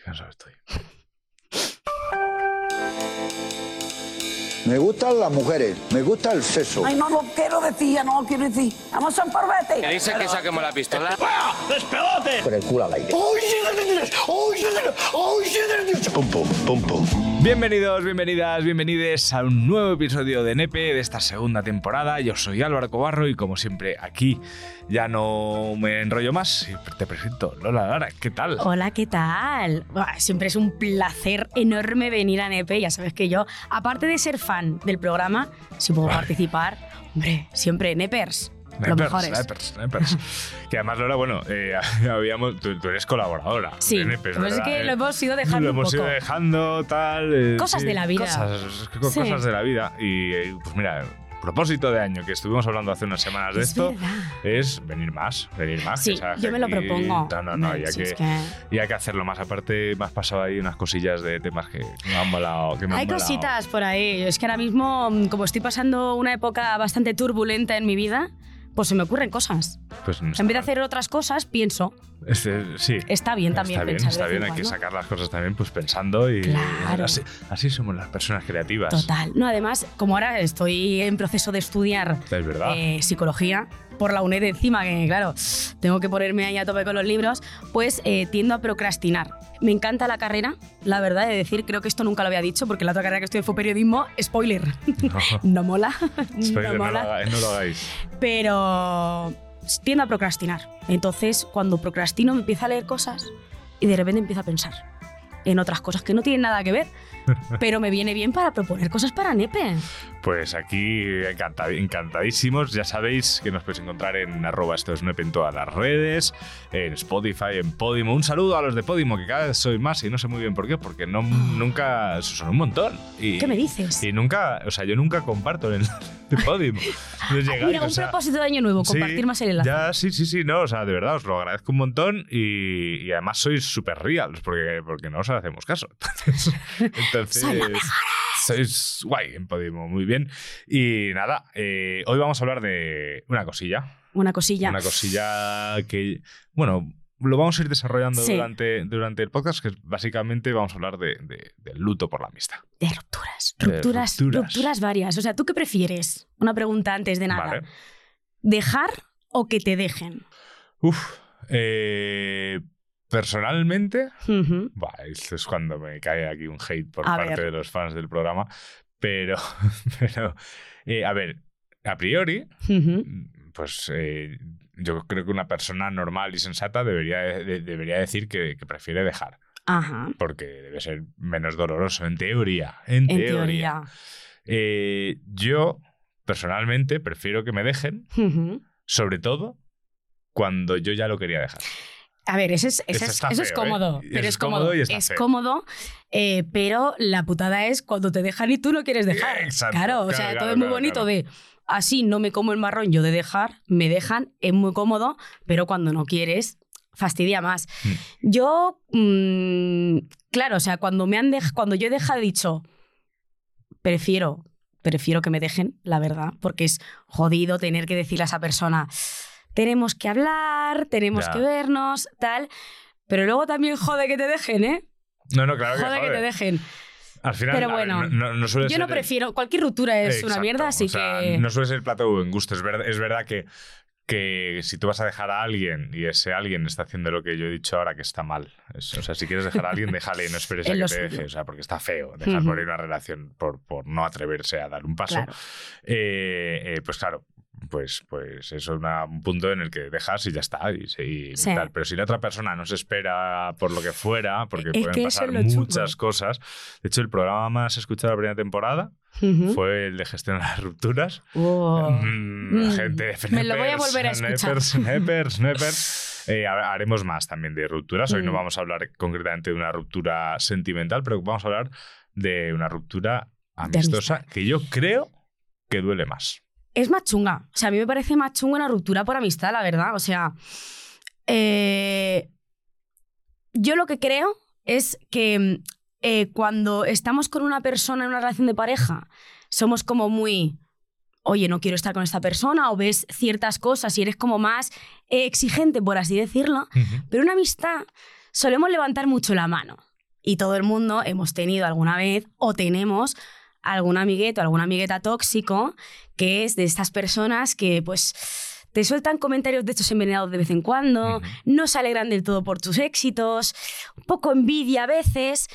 Qué cansado estoy. Me gustan las mujeres, me gusta el sexo. Ay, no lo quiero decir, ya no lo quiero decir. Vamos a un porvete. ¿Qué dice que saquemos la pistola? Con el culo al aire. Pum, pum, pum, pum. Bienvenidos, bienvenidas, bienvenides a un nuevo episodio de Nepe de esta segunda temporada. Yo soy Álvaro Cobarro y como siempre aquí ya no me enrollo más y te presento Lola Lara. ¿Qué tal? Hola, ¿qué tal? Siempre es un placer enorme venir a Nepe. Ya sabes que yo, aparte de ser fan del programa, si puedo participar, hombre, siempre Nepers. Mejores. Nepers, Nepers. que además, Lola, bueno, eh, habíamos, tú, tú eres colaboradora Sí, de pasa es que lo hemos ido dejando Lo un hemos ido poco. dejando, tal. eh, Cosas sí, de la vida. Cosas, co- Sí. cosas de la vida. Y eh, pues mira, propósito de año que estuvimos hablando hace unas semanas de Es esto verdad. es venir más, venir más. Sí, que yo me lo propongo. No, no, no, y hay, Sí, que, es que- y hay que hacerlo más. Aparte, me has pasado ahí unas cosillas de temas que me han molado. Que me han Hay molado. cositas por ahí. Es que ahora mismo, mm, como estoy pasando una época bastante turbulenta en mi vida, pues se me ocurren cosas. Pues no En vez de hacer otras cosas, pienso. Este, sí. Está bien también Está bien, pensar está bien, en hay que sacar las cosas también pues pensando y Claro. así, así somos las personas creativas. Total. No, además, como ahora estoy en proceso de estudiar Es verdad. eh, psicología por la UNED encima, que claro, tengo que ponerme ahí a tope con los libros, pues eh, tiendo a procrastinar. Me encanta la carrera, la verdad de decir, creo que esto nunca lo había dicho, porque la otra carrera que estudié fue periodismo, spoiler, no mola, Spoiler, no no, lo mola, hagáis, no lo hagáis. pero tiendo a procrastinar. Entonces, cuando procrastino, me empiezo a leer cosas y de repente empiezo a pensar en otras cosas que no tienen nada que ver, pero me viene bien para proponer cosas para Nepe. Pues aquí encanta- encantadísimos. Ya sabéis que nos podéis encontrar en arroba esto es Nepe en todas las redes, en Spotify, en Podimo. Un saludo a los de Podimo, que cada vez soy más y no sé muy bien por qué, porque no, nunca son un montón. Y, ¿Qué me dices? Y nunca, o sea, yo nunca comparto el enlace de Podimo. Llegáis, Mira, o un sea, propósito de año nuevo, Sí, compartir más el enlace. Ya, sí, sí, sí, no, o sea, de verdad, os lo agradezco un montón y, y además sois súper reals, porque, porque no os hacemos caso. Entonces, Soy la sois guay en Podimo, muy bien. Y nada, eh, hoy vamos a hablar de una cosilla, Una cosilla. una cosilla que, bueno, lo vamos a ir desarrollando Sí. durante, durante el podcast, que básicamente vamos a hablar de, de- del luto por la amistad. De rupturas. De Rupturas, rupturas. rupturas varias. O sea, ¿tú qué prefieres? Una pregunta antes de nada. ¿Vale? ¿Dejar o que te dejen? Uf, eh, personalmente... Esto es cuando me cae aquí un hate por A parte ver. de los fans del programa. Pero, pero eh, a ver, a priori, Ujú. pues eh, yo creo que una persona normal y sensata debería, de- debería decir que, que prefiere dejar. Ajá. Porque debe ser menos doloroso, en teoría. En, En teoría. teoría. Eh, yo, personalmente, prefiero que me dejen, sobre todo cuando yo ya lo quería dejar. A ver, ese es, ese Eso es- eso es feo, cómodo. ¿eh? Pero es cómodo cómodo. y está es feo. cómodo, eh, pero la putada es cuando te dejan y tú no quieres dejar. Exacto, claro, o sea, claro, todo es muy bonito de así no me como el marrón yo de dejar, me dejan, es muy cómodo, pero cuando no quieres, fastidia más. Mm. Yo, mm, claro, o sea, cuando me han cuando yo he dejado dicho, prefiero, prefiero que me dejen, la verdad, porque es jodido tener que decirle a esa persona, tenemos que hablar, tenemos Ya. que vernos, tal. Pero luego también jode que te dejen, ¿eh? No, no, claro que Jode que jode. te dejen. Al final, Pero ver, bueno, no, no suele Yo no el- prefiero, cualquier ruptura es una mierda, así o sea, que... No suele ser el plato de buen gusto. Es verdad, es verdad que, que si tú vas a dejar a alguien y ese alguien está haciendo lo que yo he dicho ahora que está mal. Es- o sea, si quieres dejar a alguien, déjale, no esperes a que te deje. O sea, porque está feo dejar Ujú. morir una relación por, por no atreverse a dar un paso. Claro. Eh, eh, pues claro, pues, pues eso es una- un punto en el que dejas y ya está. Y, y Sí. tal. Pero si la otra persona no se espera por lo que fuera, porque Es que pueden pasar muchas cosas. De hecho, el programa más escuchado de la primera temporada fue el de gestión de las rupturas. Mm, Mm, gente, me lo voy a volver a escuchar. Nepers, nepers, nepers. Eh, ha- haremos más también de rupturas. Hoy no Mm. vamos a hablar concretamente de una ruptura sentimental, pero vamos a hablar de una ruptura amistosa que yo creo que duele más. Es más chunga. O sea, a mí me parece más chunga una ruptura por amistad, la verdad. O sea, eh, yo lo que creo es que eh, cuando estamos con una persona en una relación de pareja, somos como muy, oye, no quiero estar con esta persona, o ves ciertas cosas y eres como más eh, exigente, por así decirlo. Pero una amistad solemos levantar mucho la mano. Y todo el mundo hemos tenido alguna vez o tenemos algún amigueto, alguna amigueta tóxico, que es de estas personas que pues te sueltan comentarios de estos envenenados de vez en cuando, no se alegran del todo por tus éxitos, un poco envidia a veces,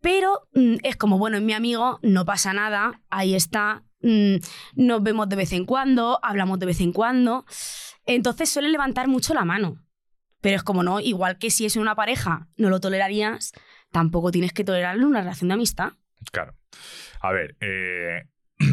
pero mm, es como, bueno, en mi amigo no pasa nada, ahí está, mm, nos vemos de vez en cuando, hablamos de vez en cuando, entonces suele levantar mucho la mano. Pero es como no, igual que si es en una pareja no lo tolerarías, tampoco tienes que tolerarlo en una relación de amistad. Claro. A ver, eh...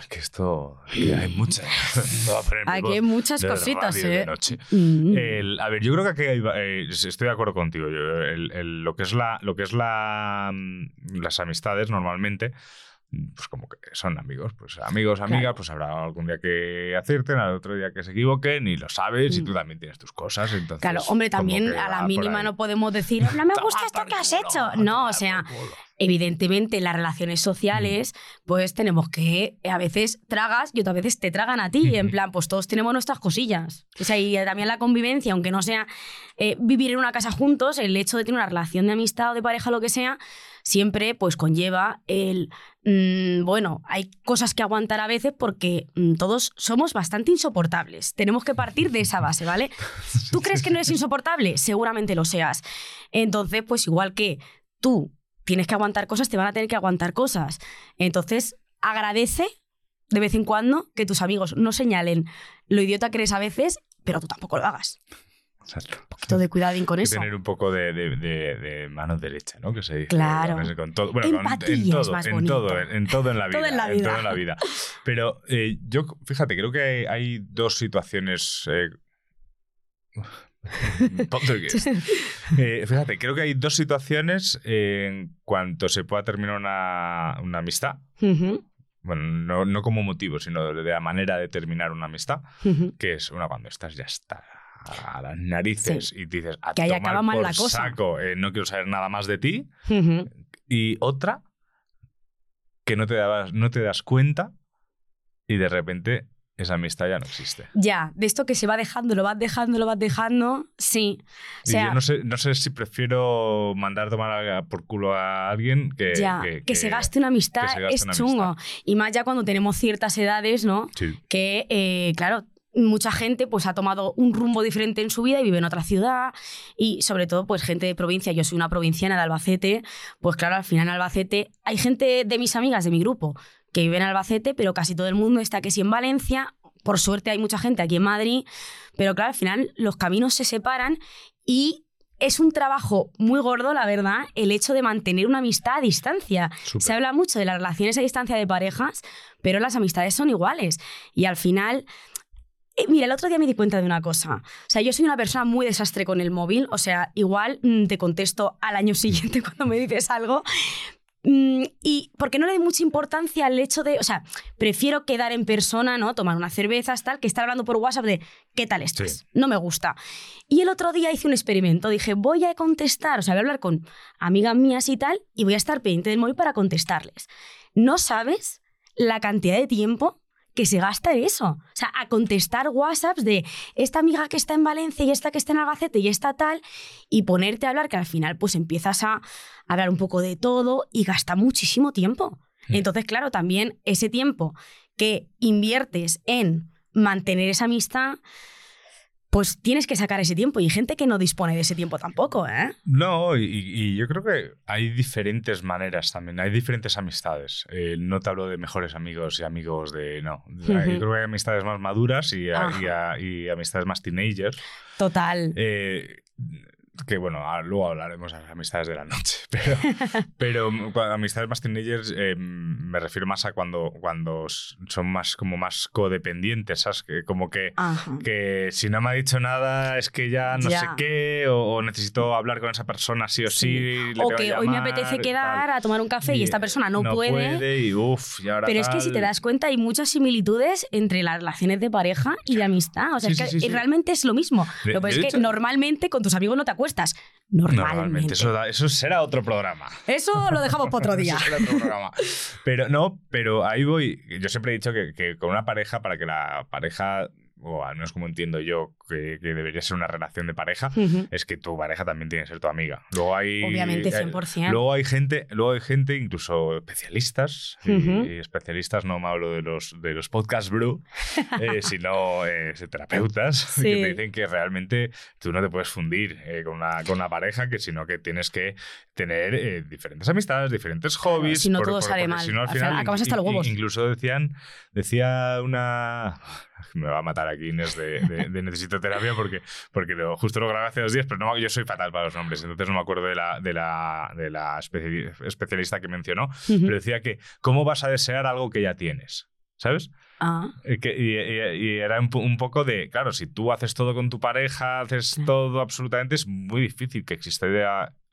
es que esto. que hay muchas. Aquí hay muchas cositas, ¿eh? Mm. El- a ver, yo creo que aquí hay, eh, estoy de acuerdo contigo. Yo, el- el- lo que es la, lo que es la, mm, las amistades normalmente, pues como que son amigos, pues amigos, amigas, Claro. pues habrá algún día que acierten, al otro día que se equivoquen y lo sabes y Mm. tú también tienes tus cosas. Entonces, Claro, hombre, también a la mínima no podemos decir, no me gusta esto que has hecho. No, o sea, evidentemente en las relaciones sociales, pues tenemos que, a veces tragas y otras veces te tragan a ti. En plan, pues todos tenemos nuestras cosillas. O sea, y también la convivencia, aunque no sea eh, vivir en una casa juntos, el hecho de tener una relación de amistad o de pareja, lo que sea, siempre pues conlleva el, mm, bueno, hay cosas que aguantar a veces porque mm, todos somos bastante insoportables. Tenemos que partir de esa base, ¿vale? ¿Tú crees que no eres insoportable? Seguramente lo seas. Entonces, pues igual que tú tienes que aguantar cosas, te van a tener que aguantar cosas. Entonces, agradece de vez en cuando que tus amigos no señalen lo idiota que eres a veces, pero tú tampoco lo hagas. Exacto. Un poquito de cuidadín con eso. tener un poco de, de- de- de mano derecha, ¿no? Que se dice. Claro. Con, todo, bueno, con- Empatía en es todo, más en bonito. todo, en, en todo en la vida. Todo en la vida. todo en la vida. Pero eh, yo, fíjate, creo que hay, hay dos situaciones. eh. Eh, fíjate, creo que hay dos situaciones en cuanto se pueda terminar una, una amistad. Bueno, no, no como motivo, sino de la manera de terminar una amistad. Que es una cuando estás ya está a las narices y dices a Que ahí tomar acaba mal por la cosa. saco, eh, no quiero saber nada más de ti. Y otra que no te, dabas, no te das cuenta y de repente esa amistad ya no existe. Ya, de esto que se va dejando, lo vas dejando, lo vas dejando, sí. O y sea, yo no sé, no sé si prefiero mandar tomar por culo a alguien que... ya, que, se gaste una amistad gaste es una chungo. amistad. Y más ya cuando tenemos ciertas edades, ¿no? Sí. que, eh, claro, mucha gente pues ha tomado un rumbo diferente en su vida y vive en otra ciudad y sobre todo pues gente de provincia, yo soy una provinciana de Albacete, pues claro, al final en Albacete hay gente de mis amigas de mi grupo que vive en Albacete, pero casi todo el mundo está que sí en Valencia, por suerte hay mucha gente aquí en Madrid, pero claro, al final los caminos se separan y es un trabajo muy gordo, la verdad, el hecho de mantener una amistad a distancia. Se habla mucho de las relaciones a distancia de parejas, pero las amistades son iguales. Y al final, eh, mira, el otro día me di cuenta de una cosa. O sea, yo soy una persona muy desastre con el móvil. O sea, igual mm, te contesto al año siguiente cuando me dices algo. Mm, y porque no le doy mucha importancia al hecho de, o sea, prefiero quedar en persona, ¿no? Tomar unas cervezas, tal, que estar hablando por WhatsApp de ¿qué tal estás? Sí. No me gusta. Y el otro día hice un experimento. Dije, voy a contestar, o sea, voy a hablar con amigas mías y tal, y voy a estar pendiente del móvil para contestarles. No sabes la cantidad de tiempo que se gasta en eso. O sea, a contestar WhatsApps de esta amiga que está en Valencia y esta que está en Albacete y esta tal, y ponerte a hablar que al final pues empiezas a hablar un poco de todo y gasta muchísimo tiempo. Entonces, claro, también ese tiempo que inviertes en mantener esa amistad, pues tienes que sacar ese tiempo. Y hay gente que no dispone de ese tiempo tampoco, ¿eh? No, y, y yo creo que hay diferentes maneras también, hay diferentes amistades. Eh, no te hablo de mejores amigos y amigos de... No, yo creo que hay amistades más maduras y, y amistades más teenagers. Total. Eh, que bueno, a- luego hablaremos de las amistades de la noche. Pero, pero cuando amistades más teenagers eh, me refiero más a cuando, cuando son más como más codependientes, ¿sabes? Que como que, Ajá. que si no me ha dicho nada es que ya no Ya. sé qué, o, o necesito hablar con esa persona sí o sí. Sí. le O que que hoy me llamar, apetece tal. quedar a tomar un café y, esta persona no, puede. y uff, y ahora Pero es que si tal. te das cuenta hay muchas similitudes entre las relaciones de pareja y de amistad. O sea, Sí, es que sí, realmente es lo mismo. De- lo que es que normalmente con tus amigos no te acuestas. Normalmente. Normalmente, eso, da- eso será otro programa. Eso lo dejamos para otro día. Eso será otro programa. Pero no, pero ahí voy. Yo siempre he dicho que, que con una pareja, para que la pareja o al menos como entiendo yo, que, que debería ser una relación de pareja, es que tu pareja también tiene que ser tu amiga. Luego hay. Obviamente, eh, 100%. Luego hay gente, luego hay gente, incluso especialistas, y- especialistas no me hablo de los, de los podcast brew, eh, sino eh, terapeutas, que te dicen que realmente tú no te puedes fundir eh, con, una, con una pareja, que sino que tienes que tener eh, diferentes amistades, diferentes hobbies. si no todo sale mal. si no, al acabas hasta los huevos. Incluso decían, decía una... Me va a matar aquí Inés de, de- de necesito terapia porque, porque lo, justo lo grabé hace dos días, pero no, yo soy fatal para los nombres, entonces no me acuerdo de la, de la, de la especi- especialista que mencionó, pero decía que ¿cómo vas a desear algo que ya tienes? ¿Sabes? Ah, Eh, que- y, y- y era un, un poco de, claro, si tú haces todo con tu pareja, haces Claro. todo absolutamente, es muy difícil que exista,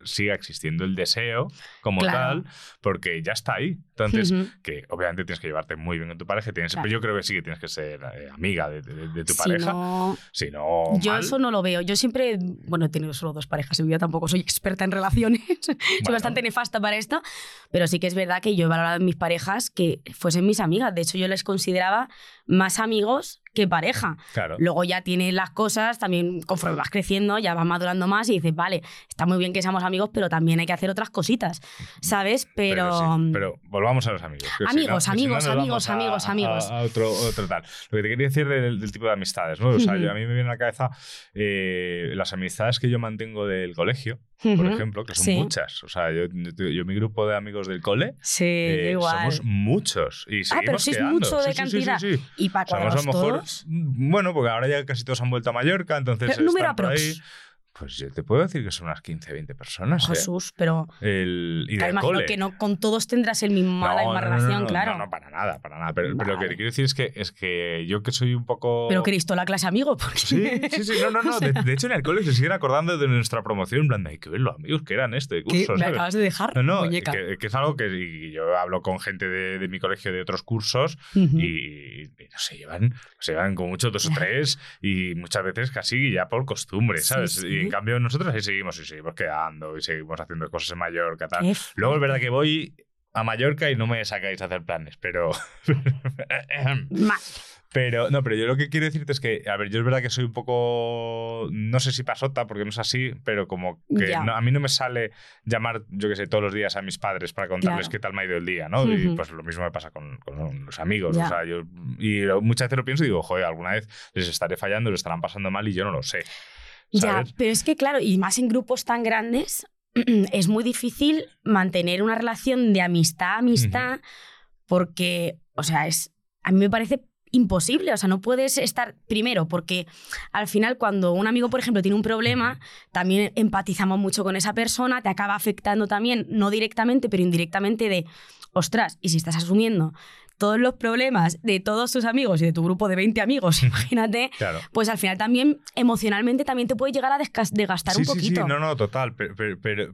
siga existiendo el deseo como Claro. tal, porque ya está ahí. Entonces, ujú. que obviamente tienes que llevarte muy bien con tu pareja, tienes, Claro. pero yo creo que sí que tienes que ser eh, amiga de, de- de tu Si pareja. no- Si no, Yo mal. eso no lo veo. Yo siempre, bueno, he tenido solo dos parejas en mi vida, tampoco soy experta en relaciones. soy Bueno. bastante nefasta para esto, pero sí que es verdad que yo he valorado en mis parejas que fuesen mis amigas. De hecho, yo les consideraba más amigos que pareja. Claro. Luego ya tienes las cosas, también conforme vas creciendo, ya vas madurando más y dices, vale, está muy bien que seamos amigos, pero también hay que hacer otras cositas, ¿sabes? Pero... sí, pero volvamos a los amigos. si Amigos, no- que si no amigos, amigos, a- amigos, a- amigos. A, otro, otro tal. Lo que te quería decir del, del tipo de amistades, ¿no? O sea, yo- a mí me viene a la cabeza eh, las amistades que yo mantengo del colegio, por ejemplo, que son Sí. muchas. O sea, yo, yo- yo mi grupo de amigos del cole. Sí, eh, igual. somos muchos y Ah, pero sí es quedando. mucho de Sí, cantidad. Y para Somos a cuadrarlos lo mejor, todos... bueno, porque ahora ya casi todos han vuelto a Mallorca, entonces Pero, número aprox. Pues yo te puedo decir que son unas 15, 20 personas. ¿eh? Jesús, pero El, y claro, imagino cole. que no con todos tendrás el mismo, la misma relación, no, claro. No, no, para nada, para nada. Pero, pero lo que te quiero decir es que, es que yo que soy un poco... Pero Cristo, la clase amigo, porque... Sí, sí, sí, no, no, no. De, hecho, en el cole se siguen acordando de nuestra promoción. En plan, de, hay que ver los amigos que eran este curso. Me ¿sabes? acabas de dejar, No, no, muñeca. que, que es algo que yo hablo con gente de, de mi colegio de otros cursos y, y no sé, llevan, se llevan como mucho dos o tres y muchas veces casi ya por costumbre, Sí, ¿sabes? sí. Y en cambio nosotros ahí seguimos y seguimos quedando y seguimos haciendo cosas en Mallorca, tal. Qué Luego es verdad que voy a Mallorca y no me sacáis a hacer planes, pero... Pero, no, pero yo lo que quiero decirte es que, a ver, yo es verdad que soy un poco, no sé si pasota, porque no es así, pero como que no- a mí no me sale llamar, yo que sé, todos los días a mis padres para contarles Claro. qué tal me ha ido el día, ¿no? Y Ujú. pues lo mismo me pasa con, con los amigos, o sea, yo, y lo- muchas veces lo pienso y digo, joder, alguna vez les estaré fallando, les estarán pasando mal y yo no lo sé. Ya, ¿sabes? pero es que claro, y más en grupos tan grandes, es muy difícil mantener una relación de amistad, amistad, porque, o sea, es, a mí me parece imposible, o sea, no puedes estar primero, porque al final cuando un amigo, por ejemplo, tiene un problema, también empatizamos mucho con esa persona, te acaba afectando también, no directamente, pero indirectamente de, ostras, y si estás asumiendo todos los problemas de todos tus amigos y de tu grupo de 20 amigos, imagínate, Claro. pues al final también emocionalmente también te puede llegar a desgas- desgastar Sí, un sí, poquito. sí, no, no, total. Pero,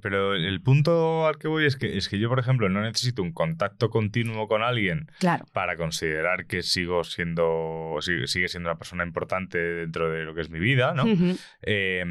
pero, el punto al que voy es que, es que yo, por ejemplo, no necesito un contacto continuo con alguien Claro. para considerar que sigo siendo sigue, siendo una persona importante dentro de lo que es mi vida, ¿no? Ujú. Eh,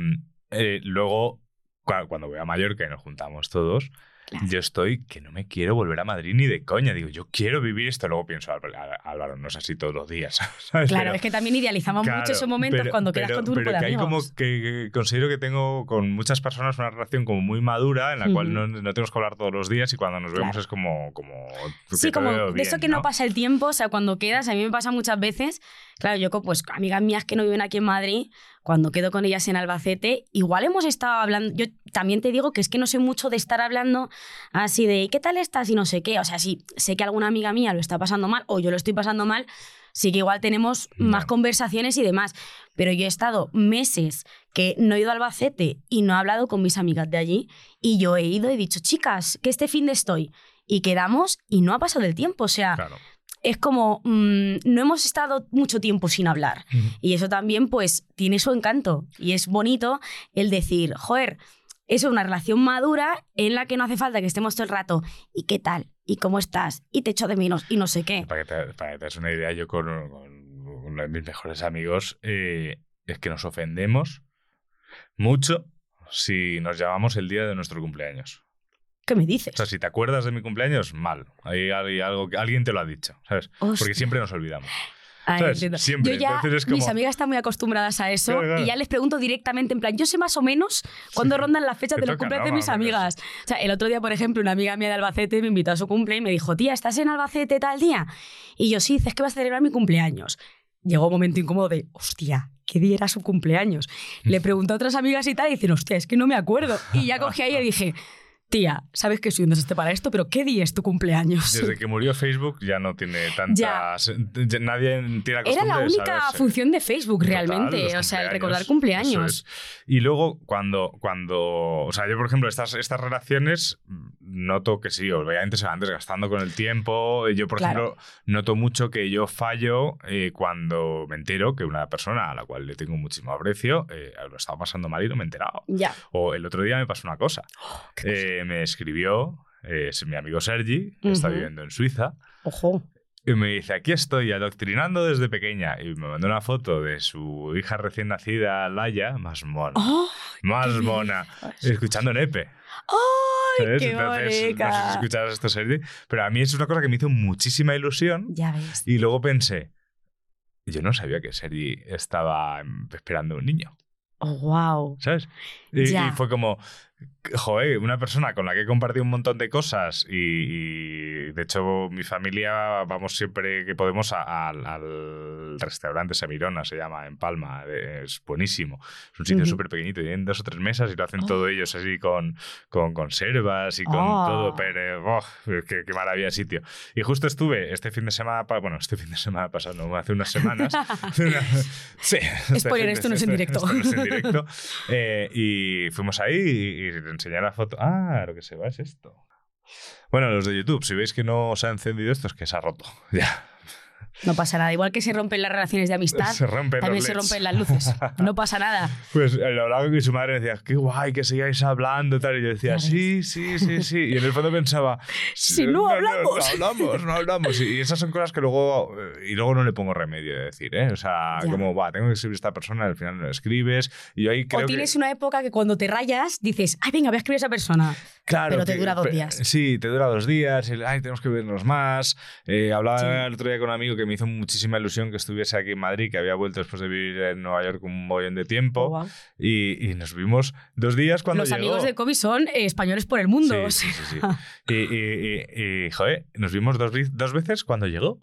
eh, luego, cua- cuando voy a Mallorca y nos juntamos todos, Claro. yo estoy que no me quiero volver a Madrid ni de coña. Digo, yo quiero vivir esto. Luego pienso, Álvaro, Álvaro, no es así todos los días. ¿sabes? Claro, Pero- es que también idealizamos Claro, mucho esos momentos pero- cuando quedas pero- con tu grupo pero de que hay como amigos. que, que considero que tengo con muchas personas una relación como muy madura en la cual Ujú. no, no tenemos que hablar todos los días y cuando nos vemos Claro. es como, como que Sí, como veo de bien, eso que no pasa el tiempo, o sea, cuando quedas, a mí me pasa muchas veces, claro, yo pues amigas mías que no viven aquí en Madrid, cuando quedo con ellas en Albacete, igual hemos estado hablando, yo también te digo que es que no sé mucho de estar hablando así de ¿qué tal estás? y no sé qué, o sea, si sé que alguna amiga mía lo está pasando mal o yo lo estoy pasando mal, sí que igual tenemos más conversaciones y demás, pero yo he estado meses que no he ido a Albacete y no he hablado con mis amigas de allí y yo he ido y he dicho, chicas, que este fin de estoy y quedamos y no ha pasado el tiempo, o sea, Claro. Es como mm, no hemos estado mucho tiempo sin hablar. Y eso también pues tiene su encanto. Y es bonito el decir, joder, eso es una relación madura en la que no hace falta que estemos todo el rato. Y qué tal y cómo estás y te echo de menos y no sé qué. Para que te, para que te des una idea, yo con, con uno de mis mejores amigos eh, es que nos ofendemos mucho si nos llamamos el día de nuestro cumpleaños. ¿Qué me dices? O sea, si te acuerdas de mi cumpleaños, mal. Hay, hay algo que alguien te lo ha dicho, ¿sabes? Porque Hostia. siempre nos olvidamos. Ay, entiendo. Siempre. Yo ya, es como... mis amigas están muy acostumbradas a eso Claro, claro. y ya les pregunto directamente, en plan, yo sé más o menos cuándo rondan las fechas de los cumpleaños de mis amigas. O sea, el otro día, por ejemplo, una amiga mía de Albacete me invitó a su cumple y me dijo, tía, ¿estás en Albacete tal día? Y yo, sí, dices que vas a celebrar mi cumpleaños. Llegó un momento incómodo de, hostia, ¿qué día era su cumpleaños? Le pregunté a otras amigas y tal y dicen, hostia, es que no me acuerdo. Y ya cogí ahí y dije, tía, sabes que soy un desastre para esto, pero ¿qué día es tu cumpleaños? Desde que murió Facebook ya no tiene tantas... ya Nadie tiene la Era la de única saberse. función de Facebook realmente, o sea, el recordar cumpleaños. es. Y luego, cuando, cuando. O sea, yo, por ejemplo, estas, estas relaciones mm, noto que sí, obviamente se van desgastando con el tiempo. Yo, por Claro. ejemplo, noto mucho que yo fallo eh, cuando me entero que una persona a la cual le tengo muchísimo aprecio eh, lo estaba pasando mal y no me he enterado. Ya. O el otro día me pasó una cosa. Eh, me escribió eh, es mi amigo Sergi, que está viviendo en Suiza. Ojo. Y me dice, aquí estoy adoctrinando desde pequeña. Y me mandó una foto de su hija recién nacida, Laia, más mona. ¡Oh! más mona. Escuchando Nepe. ¡Ay, ¿sabes? qué Entonces, no sé si esto, Sergi. Pero a mí es una cosa que me hizo muchísima ilusión. Ya ves. Y luego pensé, yo no sabía que Sergi estaba esperando un niño. Oh, wow. ¿sabes? Y fue como, joder, una persona con la que he compartido un montón de cosas y, y, de hecho mi familia vamos siempre que podemos a- al- al restaurante Semirona, se llama, en Palma, es buenísimo. Es un sitio Ujú. súper pequeñito, tienen dos o tres mesas y lo hacen Oh. todo ellos así con, con conservas y con Oh. todo, pero oh, qué, qué maravilla sitio. Y justo estuve este fin de semana, bueno, este fin de semana pasado, no, hace unas semanas. sí. este Spoiler, fin de- esto no es en este- directo. esto no es en directo. Eh, y fuimos ahí y, y le enseñé la foto. Ah, lo que se va es esto. Bueno, los de YouTube, si veis que no os ha encendido esto, es que se ha roto. Ya. No pasa nada. Igual que se rompen las relaciones de amistad, Se rompen también se rompen las luces. No pasa nada. Pues eh, lo hablaba con su madre y decía, qué guay que sigáis hablando tal. Y yo decía, sí, sí, sí, sí. Y en el fondo pensaba, Si no hablamos. No, hablamos, no hablamos. Y esas son cosas que luego, eh, y luego no le pongo remedio de decir, ¿eh? O sea, Ya. como, va, tengo que escribir a esta persona, al final no lo escribes. Y yo ahí creo o tienes que... una época que cuando te rayas dices, ay, venga, voy a escribir a esa persona. Claro, Pero te que- dura dos días. Sí, te dura dos días. el, Ay, tenemos que vernos más. Eh, hablaba Sí. el otro día con un amigo que me hizo muchísima ilusión que estuviese aquí en Madrid, que había vuelto después de vivir en Nueva York un montón de tiempo. Oh, wow. y, y nos vimos dos días cuando Los llegó. amigos de Kobe son eh, españoles por el mundo. Sí, o sí, sea. sí, sí. Y, y- y- y, joder, nos vimos dos, dos veces cuando llegó.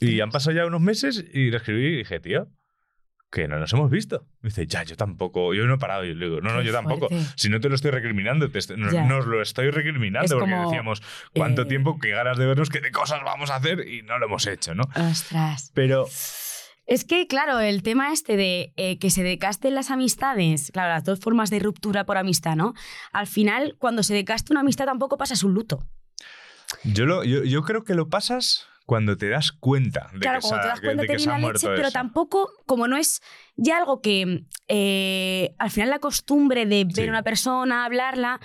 Y han pasado ya unos meses y le escribí y dije, tío, que no nos hemos visto. Me dice, ya, yo tampoco. Yo no he parado. Y le digo, no, no, Qué yo tampoco. fuerte. Si no te lo estoy recriminando, te est- nos, Ya. nos lo estoy recriminando Es porque como, decíamos, ¿cuánto eh, tiempo, qué ganas de vernos, qué de cosas vamos a hacer? Y no lo hemos hecho, ¿no? Ostras. Pero Es que, claro, el tema este de eh, que se decasten las amistades, claro, las dos formas de ruptura por amistad, ¿no? Al final, cuando se decasta una amistad tampoco pasas un luto. yo, lo, yo, yo creo que lo pasas cuando te das cuenta de claro, que, se cuando ha- te das cuenta de te que se viene la leche, pero tampoco, como no es ya algo que eh, al final la costumbre de ver Sí. a una persona, hablarla,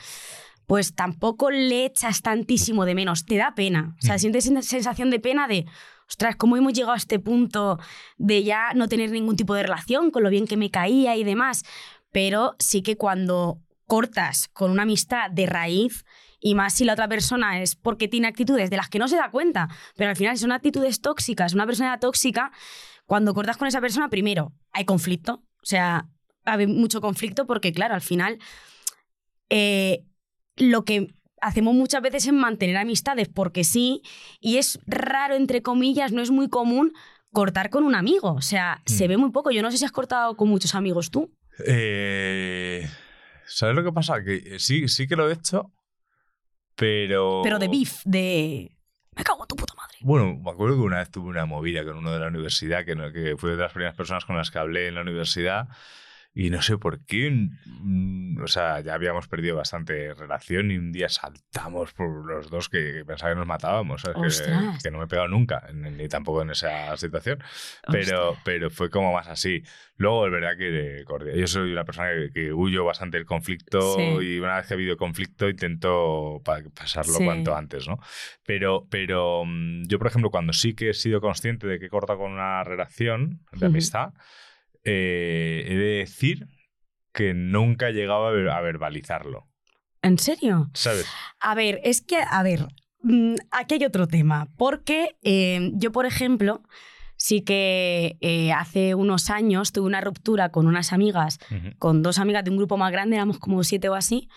pues tampoco le echas tantísimo de menos. Te da pena. O sea, Mm. sientes esa sensación de pena de, ostras, ¿cómo hemos llegado a este punto de ya no tener ningún tipo de relación con lo bien que me caía y demás? Pero sí que cuando cortas con una amistad de raíz, y más si la otra persona es porque tiene actitudes de las que no se da cuenta, pero al final son actitudes tóxicas, una persona tóxica, cuando cortas con esa persona, primero, hay conflicto, o sea, hay mucho conflicto porque, claro, al final eh, lo que hacemos muchas veces es mantener amistades porque sí, y es raro, entre comillas, no es muy común cortar con un amigo, o sea, se Mm. ve muy poco. Yo no sé si has cortado con muchos amigos tú. Eh, ¿Sabes lo que pasa? Que eh, sí, sí que lo he hecho, pero... Pero de beef, de... Me cago en tu puta madre. Bueno, me acuerdo que una vez tuve una movida con uno de la universidad, que, no- que fue de las primeras personas con las que hablé en la universidad, y no sé por qué, mm, o sea, ya habíamos perdido bastante relación y un día saltamos por los dos que, pensaba que nos matábamos, ¿sabes? Que, que no me he pegado nunca, ni, tampoco en esa situación, pero, pero fue como más así. Luego, es verdad que. Yo soy una persona que, que huyo bastante del conflicto Sí. y una vez que ha habido conflicto intento pa- pasarlo Sí. cuanto antes, ¿no? Pero, pero mm, yo, por ejemplo, cuando sí que he sido consciente de que he cortado con una relación de Ujú. amistad, eh, he de decir que nunca he llegado a, ver- a verbalizarlo, ¿En serio? ¿sabes? A ver, es que, a ver, mm, aquí hay otro tema, porque eh, yo, por ejemplo, sí que eh, hace unos años tuve una ruptura con unas amigas, con dos amigas de un grupo más grande, éramos como siete o así,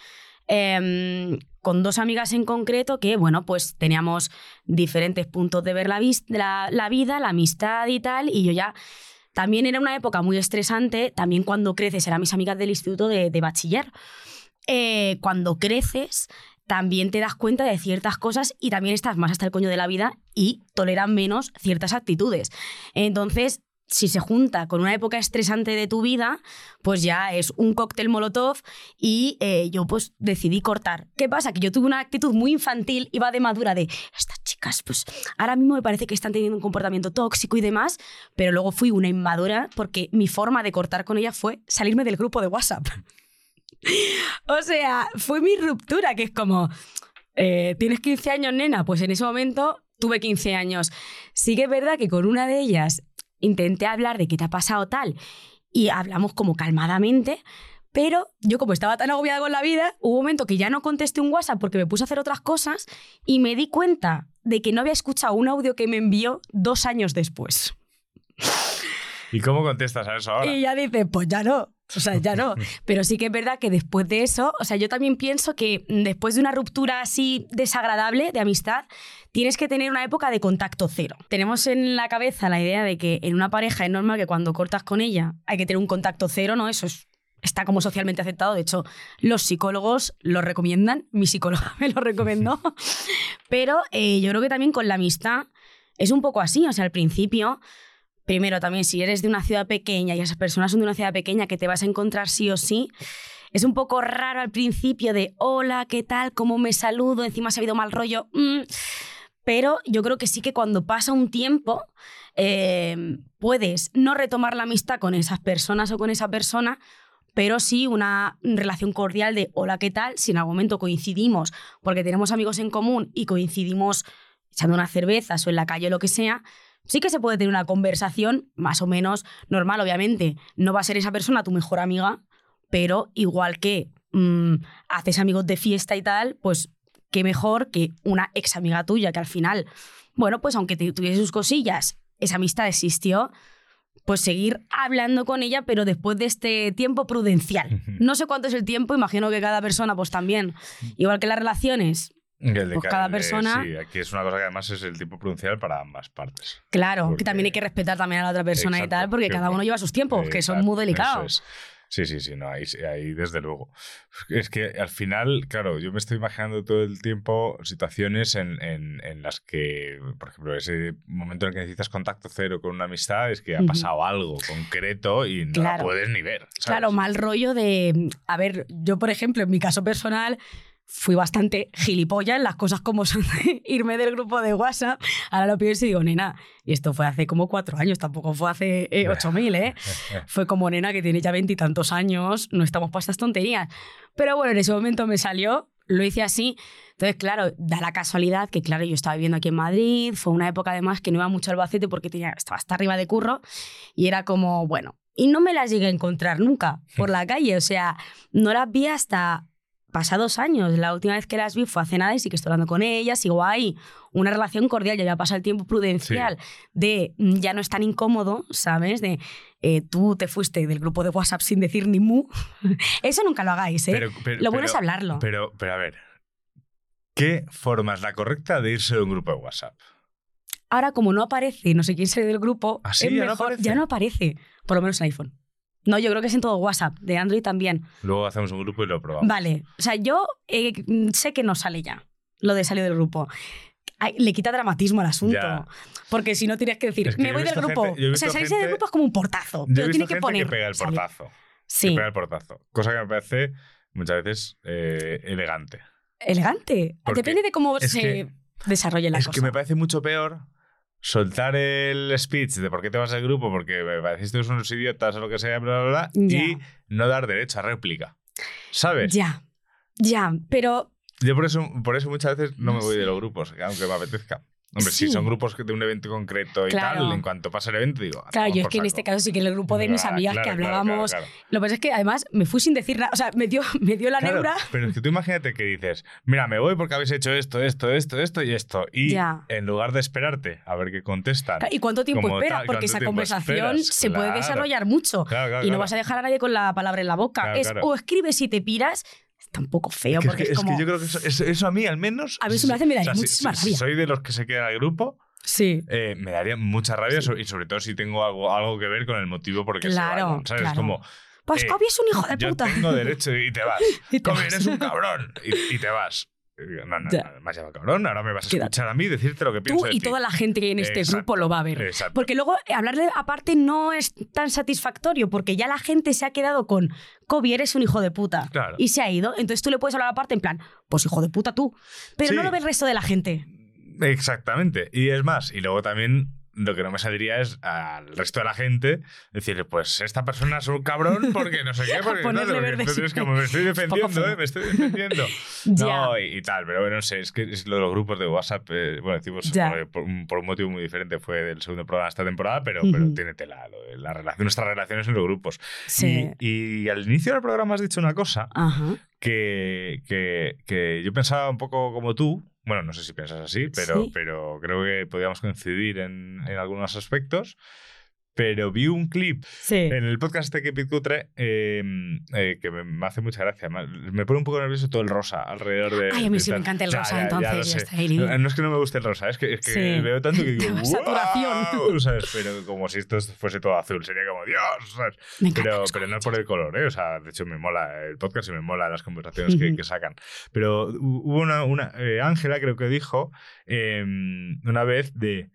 em, con dos amigas en concreto que, bueno, pues teníamos diferentes puntos de ver la, vis- la, la vida, la amistad y tal, y yo ya... También era una época muy estresante, también cuando creces, eran mis amigas del instituto de, de bachiller. Eh, cuando creces, también te das cuenta de ciertas cosas y también estás más hasta el coño de la vida y toleran menos ciertas actitudes. Entonces, si se junta con una época estresante de tu vida, pues ya es un cóctel molotov y eh, yo pues decidí cortar. ¿Qué pasa? Que yo tuve una actitud muy infantil, iba de madura de estas chicas, pues ahora mismo me parece que están teniendo un comportamiento tóxico y demás, pero luego fui una inmadura porque mi forma de cortar con ella fue salirme del grupo de WhatsApp. o sea, fue mi ruptura, que es como, eh, ¿tienes 15 años, nena? Pues en ese momento tuve 15 años. Sí que es verdad que con una de ellas intenté hablar de qué te ha pasado tal y hablamos como calmadamente, pero yo como estaba tan agobiada con la vida, hubo un momento que ya no contesté un WhatsApp porque me puse a hacer otras cosas y me di cuenta de que no había escuchado un audio que me envió dos años después. ¿Y cómo contestas a eso ahora? Y ya dice, pues ya no. O sea, ya no. Pero sí que es verdad que después de eso, o sea, yo también pienso que después de una ruptura así desagradable de amistad, tienes que tener una época de contacto cero. Tenemos en la cabeza la idea de que en una pareja es normal que cuando cortas con ella hay que tener un contacto cero, ¿no? Eso es- está como socialmente aceptado. De hecho, los psicólogos lo recomiendan. Mi psicóloga me lo recomendó. Pero eh, yo creo que también con la amistad es un poco así. O sea, al principio primero también si eres de una ciudad pequeña y esas personas son de una ciudad pequeña que te vas a encontrar sí o sí, es un poco raro al principio de hola, ¿qué tal? ¿Cómo me saludo? Encima se ha habido mal rollo. Mm. Pero yo creo que sí que cuando pasa un tiempo eh, puedes no retomar la amistad con esas personas o con esa persona, pero sí una relación cordial de hola, ¿qué tal? Si en algún momento coincidimos porque tenemos amigos en común y coincidimos echando unas cervezas o en la calle o lo que sea, sí que se puede tener una conversación más o menos normal, obviamente. No va a ser esa persona tu mejor amiga, pero igual que mm, haces amigos de fiesta y tal, pues qué mejor que una ex amiga tuya que al final, bueno, pues aunque te- tuviese sus cosillas, esa amistad existió, pues seguir hablando con ella, pero después de este tiempo prudencial. No sé cuánto es el tiempo, imagino que cada persona pues también, igual que las relaciones, pues ca- cada persona- Sí, aquí es una cosa que además es el tiempo prudencial para ambas partes. Claro, Porque- que también hay que respetar también a la otra persona y tal, porque que cada uno lleva sus tiempos, que son muy delicados. Sí, sí, sí, no, ahí, ahí desde luego. Es que al final, claro, yo me estoy imaginando todo el tiempo situaciones en, en- en las que, por ejemplo, ese momento en el que necesitas contacto cero con una amistad es que ha pasado algo concreto y no la Claro. puedes ni ver. ¿sabes? Claro, mal rollo de. A ver, yo, por ejemplo, en mi caso personal, fui bastante gilipollas en las cosas como son de irme del grupo de WhatsApp. Ahora lo pienso y digo, nena, y esto fue hace como cuatro años, tampoco fue hace eh, 8000, ¿eh? Fue como nena que tiene ya veintitantos años, no estamos para estas tonterías. Pero bueno, en ese momento me salió, lo hice así. Entonces, claro, da la casualidad que, claro, yo estaba viviendo aquí en Madrid, fue una época además que no iba mucho al Albacete porque tenía, estaba hasta arriba de curro y era como, bueno, y no me las llegué a encontrar nunca por la calle, o sea, no las vi hasta pasados años. La última vez que las vi fue hace nada y sí que estoy hablando con ellas, sigo ahí, una relación cordial, ya había pasado el tiempo prudencial de mm, ya no es tan incómodo, ¿sabes? De eh, tú te fuiste del grupo de WhatsApp sin decir ni mu. Eso nunca lo hagáis, ¿eh? Pero- pero- lo bueno pero- es hablarlo. Pero, pero a ver, ¿qué forma es la correcta de irse de un grupo de WhatsApp? Ahora, como no aparece, no sé quién sale del grupo, ¿Ah, sí? es ¿Ya no mejor, ya no aparece, por lo menos en iPhone. No, yo creo que es en todo WhatsApp, de Android también. Luego hacemos un grupo y lo probamos. Vale, o sea, yo eh, sé que no sale ya lo de salir del grupo. Ay, le quita dramatismo al asunto. Ya. Porque si no tienes que decir, Es que me voy del grupo. gente- o sea, salirse del grupo es como un portazo. Yo he Pero visto tiene que poner. que pega el portazo. Sí, Que pega el portazo. Cosa que me parece muchas veces eh, elegante. elegante. Porque Depende de cómo es se que- desarrolle la es cosa. que me parece mucho peor soltar el speech de por qué te vas al grupo, porque me pareciste unos idiotas o lo que sea, bla, bla, bla, Ya. y no dar derecho a réplica. ¿Sabes? Ya, ya, pero Yo por eso, por eso muchas veces no, No me voy de los grupos, aunque me apetezca. Hombre, si son grupos de un evento concreto y Claro. tal, en cuanto pasa el evento digo... "Ah, Claro, yo es que en saco". este caso sí que en el grupo de mis amigas claro, que hablábamos. claro. Lo que pasa es que además me fui sin decir nada. O sea, me dio, me dio la neura. pero es que tú imagínate que dices, mira, me voy porque habéis hecho esto, esto, esto, esto y esto. Y Ya. en lugar de esperarte a ver qué contestan. ¿Y cuánto tiempo como espera? tal, Porque ¿cuánto esa conversación esperas? se puede desarrollar mucho. Claro, claro, y no vas a dejar a nadie con la palabra en la boca. Es o escribes y te piras. Está un poco feo Que es, porque que, es, es que como. yo creo que eso, eso- eso a mí, al menos. A mí eso me hace- me daría si- muchísima si- si rabia. soy de los que se queda al grupo, Sí. eh, me daría mucha rabia y sobre todo si tengo algo, algo que ver con el motivo por el que se Claro, vayan, ¿sabes? claro. Como, Pues eh, Kobe es un hijo de yo puta. tengo derecho y te vas. Y te Kobe, vas. eres un cabrón y, y te vas. No, no, no, cabrón, ahora me vas a Quédate. escuchar a mí y decirte lo que pienso Tú de y ti. toda la gente que hay en este Exacto. grupo lo va a ver. Exacto. Porque luego eh, hablarle aparte no es tan satisfactorio, porque ya la gente se ha quedado con Kobe, eres un hijo de puta. Claro. Y se ha ido. Entonces tú le puedes hablar aparte en plan, pues hijo de puta tú. Pero Sí. no lo ve el resto de la gente. Exactamente. Y es más, y luego también lo que no me saldría es al resto de la gente decirle, pues esta persona es un cabrón porque no sé qué, porque no, porque como me estoy defendiendo. ¿eh? me estoy defendiendo. No, y, y tal, pero bueno, no sé, es que es lo de los grupos de WhatsApp, eh, bueno, decimos Ya. por, por un, motivo muy diferente, fue del segundo programa de esta temporada, pero, pero Ujú. tiene tela, lo de la relación, nuestras relaciones en los grupos. Sí. Y, y al inicio del programa has dicho una cosa Ajá. que, que, que yo pensaba un poco como tú. Bueno, no sé si piensas así, pero, Sí. pero creo que podíamos coincidir en, en algunos aspectos. Pero vi un clip Sí. en el podcast este que Pit Cutre eh, eh, que me, hace mucha gracia. Me, pone un poco nervioso todo el rosa alrededor de. Ay, a mí de sí me encanta el Ya, rosa, ya, entonces, ya está. No, es que no me guste el rosa, es que, es que Sí. veo tanto que digo. Saturación. "Guau", ¿sabes? Pero como si esto fuese todo azul, sería como Dios. ¿sabes? Me. Pero, pero no por el color, ¿eh? O sea, de hecho me mola el podcast y me mola las conversaciones que, que sacan. Pero hu- hubo una, una eh, Ángela creo que dijo eh, una vez de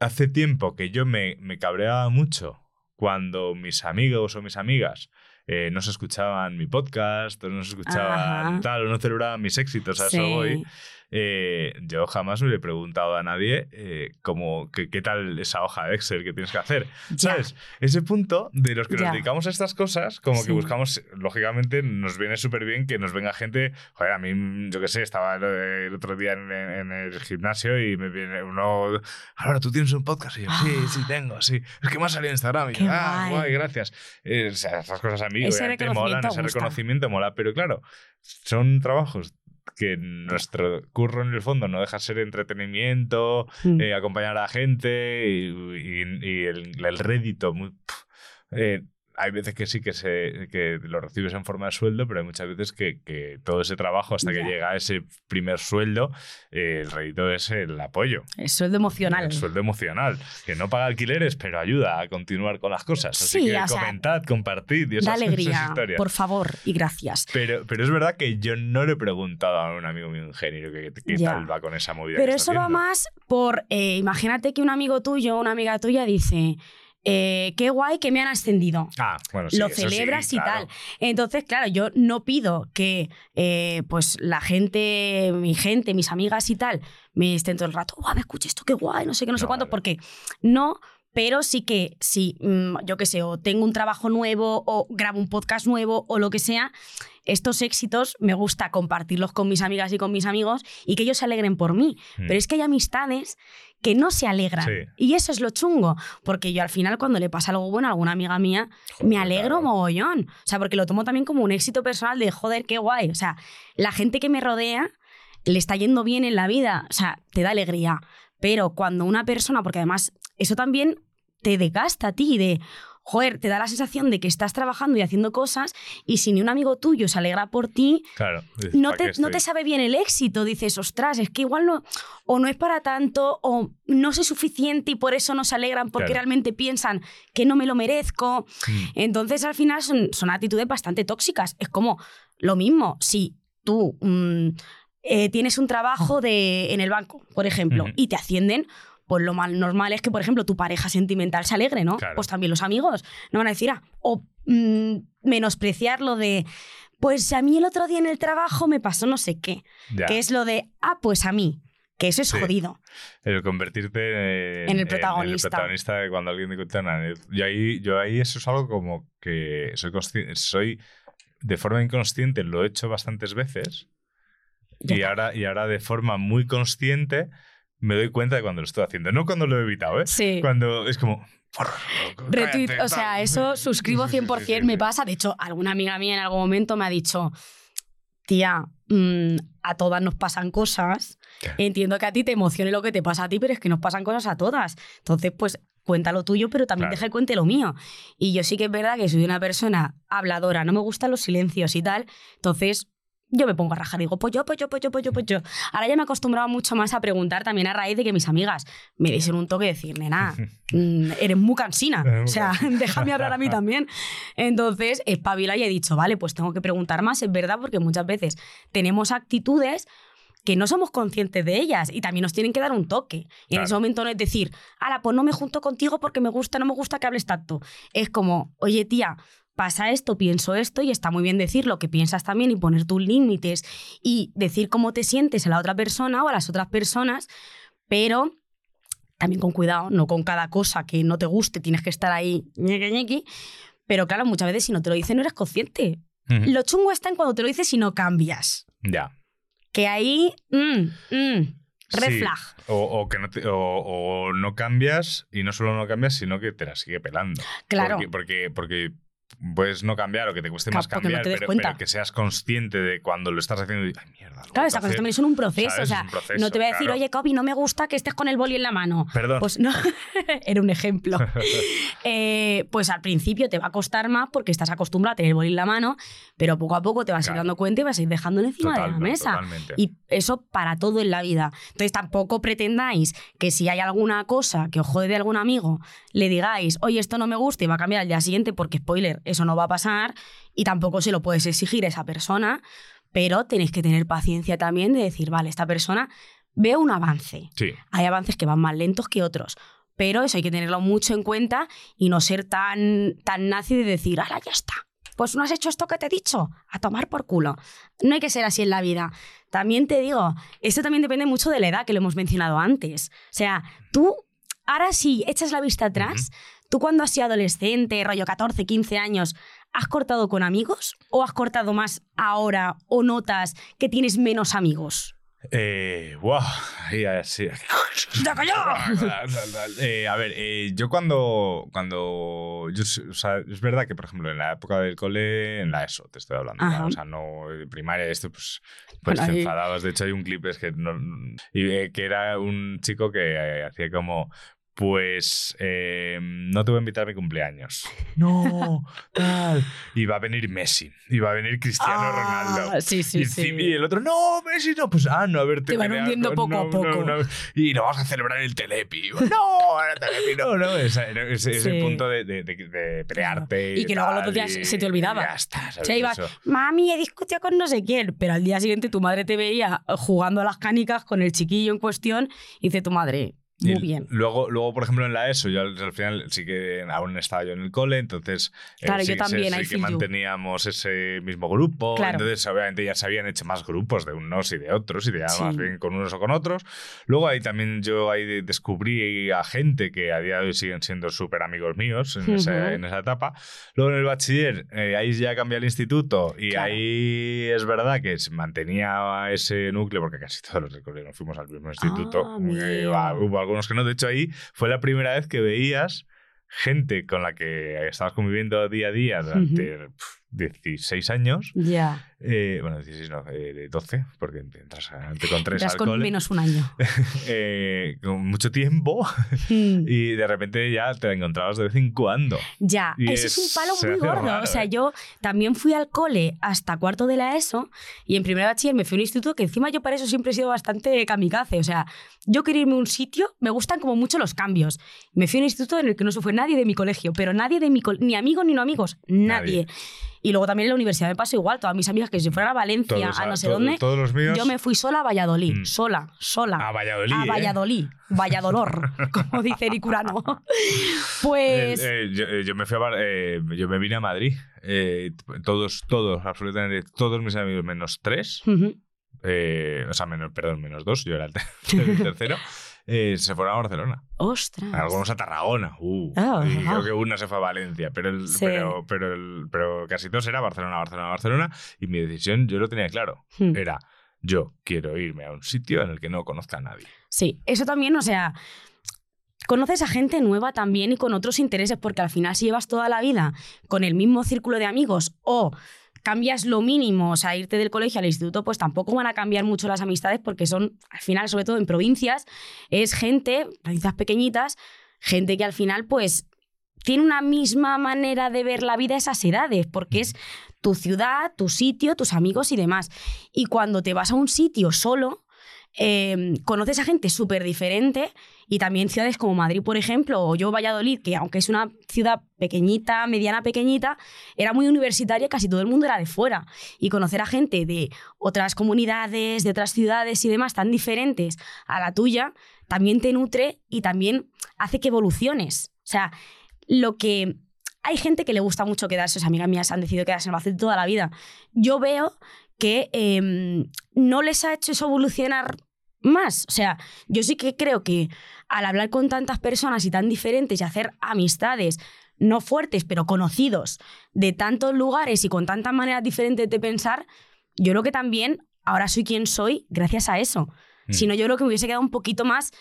hace tiempo que yo me, me cabreaba mucho cuando mis amigos o mis amigas eh, no se escuchaban mi podcast o no se escuchaban Ajá. tal o no celebraban mis éxitos, a eso Sí. voy. Eh, yo jamás me le he preguntado a nadie eh, como que, qué tal esa hoja de Excel que tienes que hacer. Ya. ¿Sabes? Ese punto de los que Ya. nos dedicamos a estas cosas, como Sí. que buscamos, lógicamente, nos viene súper bien que nos venga gente. Joder, a mí, yo qué sé, estaba el, otro día en, en el gimnasio y me viene uno. Ahora tú tienes un podcast. Y yo, sí, Ah. sí, tengo, sí. Es que me ha salido Instagram. Y Qué yo, ah, guay. guay, gracias. Eh, o sea, esas cosas a mí, Ese obviamente, molan, ese gusta. reconocimiento mola, pero claro, son trabajos que nuestro curro en el fondo no deja de ser entretenimiento, Mm. eh, acompañar a la gente y, y- y el, el rédito. Muy, eh, hay veces que sí que, se, que lo recibes en forma de sueldo, pero hay muchas veces que, que todo ese trabajo, hasta que llega ese primer sueldo, eh, el rédito es el apoyo. El sueldo emocional. El sueldo emocional, que no paga alquileres, pero ayuda a continuar con las cosas. Así Sí, que o sea, comentad, compartid y esas, Da alegría, por favor, y gracias. Pero, pero es verdad que yo no le he preguntado a un amigo mío ingeniero que, qué Ya. tal va con esa movida. Pero que está eso va más por, eh, imagínate que un amigo tuyo o una amiga tuya dice, eh, qué guay que me han ascendido. Ah, bueno, sí, lo sí, celebras y claro. tal. Entonces, claro, yo no pido que eh, pues la gente, mi gente, mis amigas y tal, me estén todo el rato, ¡guau, me escucha esto, qué guay! No sé qué, no sé cuánto, vale. porque no. Pero sí que, si mm, yo qué sé, o tengo un trabajo nuevo, o grabo un podcast nuevo, o lo que sea, estos éxitos me gusta compartirlos con mis amigas y con mis amigos y que ellos se alegren por mí. Mm. Pero es que hay amistades que no se alegran. Sí. Y eso es lo chungo. Porque yo al final, cuando le pasa algo bueno a alguna amiga mía, me alegro claro. mogollón. O sea, porque lo tomo también como un éxito personal de joder, qué guay. O sea, la gente que me rodea le está yendo bien en la vida. O sea, te da alegría. Pero cuando una persona, porque además eso también te desgasta a ti de. Joder, te da la sensación de que estás trabajando y haciendo cosas y si ni un amigo tuyo se alegra por ti, Claro. dices, no ¿para te, no te sabe bien el éxito. Dices, ostras, es que igual no, o no es para tanto, o no sé suficiente y por eso no se alegran porque Claro. realmente piensan que no me lo merezco. Mm. Entonces, al final, son, son actitudes bastante tóxicas. Es como lo mismo, si tú mm, eh, tienes un trabajo de, en el banco, por ejemplo, y te ascienden. Pues lo mal normal es que, por ejemplo, tu pareja sentimental se alegre, ¿no? Claro. Pues también los amigos no van a decir, ah, o mm, menospreciar lo de, pues a mí el otro día en el trabajo me pasó no sé qué. Ya. Que es lo de, ah, pues a mí. Que eso es Sí. jodido. El convertirte en, En el protagonista. el protagonista de cuando alguien te cuenta una. Yo ahí, yo ahí eso es algo como que soy soy de forma inconsciente, lo he hecho bastantes veces. Y ahora, y ahora de forma muy consciente me doy cuenta de cuando lo estoy haciendo. No cuando lo he evitado, ¿eh? Sí. Cuando es como. Retweet, o sea, eso suscribo Sí, sí, sí, 100%, sí, sí, me pasa. De hecho, alguna amiga mía en algún momento me ha dicho, tía, mm, a todas nos pasan cosas. Entiendo que a ti te emocione lo que te pasa a ti, pero es que nos pasan cosas a todas. Entonces, pues cuenta lo tuyo, pero también Claro. deja que cuente lo mío. Y yo sí que es verdad que soy una persona habladora, no me gustan los silencios y tal. Entonces, yo me pongo a rajar y digo, pues yo, pues yo, pues yo, pues yo, pues yo. Ahora ya me he acostumbrado mucho más a preguntar también a raíz de que mis amigas me dicen un toque y decir, nena, mm, eres muy cansina. O sea, déjame hablar a mí también. Entonces, espabila y he dicho, vale, pues tengo que preguntar más, es verdad, porque muchas veces tenemos actitudes que no somos conscientes de ellas y también nos tienen que dar un toque. Y en Claro. ese momento no es decir, ala, pues no me junto contigo porque me gusta, no me gusta que hables tanto. Es como, oye, tía, pasa esto, pienso esto y está muy bien decir lo que piensas también y poner tus límites y decir cómo te sientes a la otra persona o a las otras personas, pero también con cuidado, no con cada cosa que no te guste, tienes que estar ahí ñequi, ñequi. Pero claro, muchas veces si no te lo dicen no eres consciente. Lo chungo está en cuando te lo dices y no cambias. Ya. Que ahí, mm, mm, red Sí. flag. O, o que no te- o, o no cambias y no solo no cambias, sino que te la sigue pelando. Claro. Porque, porque, porque puedes no cambiar o que te cueste más porque no cambiar, te des pero, pero que seas consciente de cuando lo estás haciendo y, ay, mierda. Claro, esas cosas hacer". también son un proceso. ¿Sabes? O sea, Es un proceso, no te voy a decir, claro. oye, Kobe, no me gusta que estés con el boli en la mano. Perdón. Pues no, era un ejemplo. Eh, pues al principio te va a costar más porque estás acostumbrado a tener el boli en la mano, pero poco a poco te vas a ir dando cuenta y vas a ir dejándolo encima de la mesa. totalmente. Y eso para todo en la vida. Entonces tampoco pretendáis que si hay alguna cosa que os jode de algún amigo, le digáis, oye, esto no me gusta y va a cambiar al día siguiente, porque spoiler, eso no va a pasar y tampoco se lo puedes exigir a esa persona, pero tenéis que tener paciencia también de decir, vale, esta persona veo un avance. Sí. Hay avances que van más lentos que otros. Pero eso hay que tenerlo mucho en cuenta y no ser tan, tan nazi de decir, ¡hala, ya está! Pues no has hecho esto que te he dicho, a tomar por culo. No hay que ser así en la vida. También te digo, esto también depende mucho de la edad que lo hemos mencionado antes. O sea, tú, ahora si echas la vista atrás, tú cuando has sido adolescente, rollo 14, 15 años, ¿has cortado con amigos o has cortado más ahora o notas que tienes menos amigos? Eh, wow. ¡Ya cayó! Eh, a ver, eh, yo cuando. cuando yo, o sea, es verdad que, por ejemplo, en la época del cole, en la ESO, te estoy hablando. O sea, no primaria, esto, pues. Pues Bueno, enfadados. De hecho, hay un clip es que, no- y, eh, que era un chico que hacía como. Pues eh, no te voy a invitar a mi cumpleaños. No, tal. Y va a venir Messi. Y va a venir Cristiano Ah, Ronaldo. Sí, sí, y, sí. y el otro, no, Messi, no, pues ah, no haberte Te van hundiendo poco a no, poco. no, no. Y lo vamos a celebrar el Telepi. No, el Telepi, no, no. Ese, ese, ese Sí. punto de, de, de- de pelearte. Y que luego los días y- se te olvidaba. Ya está, O ¿sabes? sea, ibas, mami, he discutido con no sé quién, pero al día siguiente tu madre te veía jugando a las canicas con el chiquillo en cuestión y dice tu madre, muy Y bien. Luego, luego, por ejemplo, en la ESO, yo al, al final sí que aún estaba yo en el cole, entonces eh, Claro, sí, yo sí- también, sí, I que manteníamos ese mismo grupo. Claro. Entonces, obviamente, ya se habían hecho más grupos de unos y de otros, y de Sí. más bien con unos o con otros. Luego ahí también yo ahí de- descubrí a gente que a día de hoy siguen siendo súper amigos míos en, esa, Ujú. en esa etapa. Luego en el bachiller, eh, ahí ya cambié el instituto y Claro. ahí es verdad que se mantenía ese núcleo, porque casi todos los nos fuimos al mismo instituto. Ah, Eh, hubo algunos que no. De hecho, ahí fue la primera vez que veías gente con la que estabas conviviendo día a día durante 16 años. Ya. Eh, bueno, 16 no, eh, 12, porque entras te con tres Estás al con menos un año. eh, con mucho tiempo Mm. y de repente ya te la encontrabas de vez en cuando. Ya, Y ese es, es- un palo muy gordo. raro, o sea, ¿eh? yo también fui al cole hasta cuarto de la ESO y en primer bachiller me fui a un instituto que encima yo para eso siempre he sido bastante kamikaze. O sea, yo quería irme a un sitio, me gustan como mucho los cambios. Me fui a un instituto en el que no se fue nadie de mi colegio, pero nadie de mi colegio, ni amigos ni no amigos, nadie. Nadie. Y luego también en la universidad me pasó igual, todas mis amigas que si fueran a Valencia, Todos, a no sé dónde, Todos los míos. yo me fui sola a Valladolid, Mm. sola, sola. A Valladolid. A ¿eh? Valladolid, Valladolor, como dice Eric Urano. Pues. Eh, eh, yo, eh, yo me fui a eh, yo me vine a Madrid. Eh, todos, todos, absolutamente todos mis amigos, menos tres, eh, o sea, menos, perdón, menos dos, yo era el tercero, eh, se fueron a Barcelona. Ostras. Algunos a Tarragona. Uh, Ah, y creo que una se fue a Valencia, pero, el- Sí. pero, pero, el- pero casi todos era Barcelona, Barcelona, Barcelona. Y mi decisión, yo lo tenía claro. Hmm. Era Yo quiero irme a un sitio en el que no conozca a nadie. Sí, eso también, o sea, conoces a gente nueva también y con otros intereses, porque al final si llevas toda la vida con el mismo círculo de amigos o cambias lo mínimo, o sea, irte del colegio al instituto, pues tampoco van a cambiar mucho las amistades porque son, al final, sobre todo en provincias, es gente, provincias pequeñitas, gente que al final, pues, tiene una misma manera de ver la vida a esas edades, porque es tu ciudad, tu sitio, tus amigos y demás. Y cuando te vas a un sitio solo, eh, conoces a gente súper diferente y también ciudades como Madrid, por ejemplo, o yo Valladolid, que aunque es una ciudad pequeñita, mediana pequeñita, era muy universitaria, casi todo el mundo era de fuera. Y conocer a gente de otras comunidades, de otras ciudades y demás tan diferentes a la tuya, también te nutre y también hace que evoluciones. O sea, lo que... Hay gente que le gusta mucho quedarse, o sea, amigas mías han decidido quedarse en Albacete toda la vida. Yo veo que eh, no les ha hecho eso evolucionar más. O sea, yo sí que creo que al hablar con tantas personas y tan diferentes y hacer amistades, no fuertes, pero conocidos, de tantos lugares y con tantas maneras diferentes de pensar, yo creo que también ahora soy quien soy gracias a eso. Mm. Si no, yo creo que me hubiese quedado un poquito más,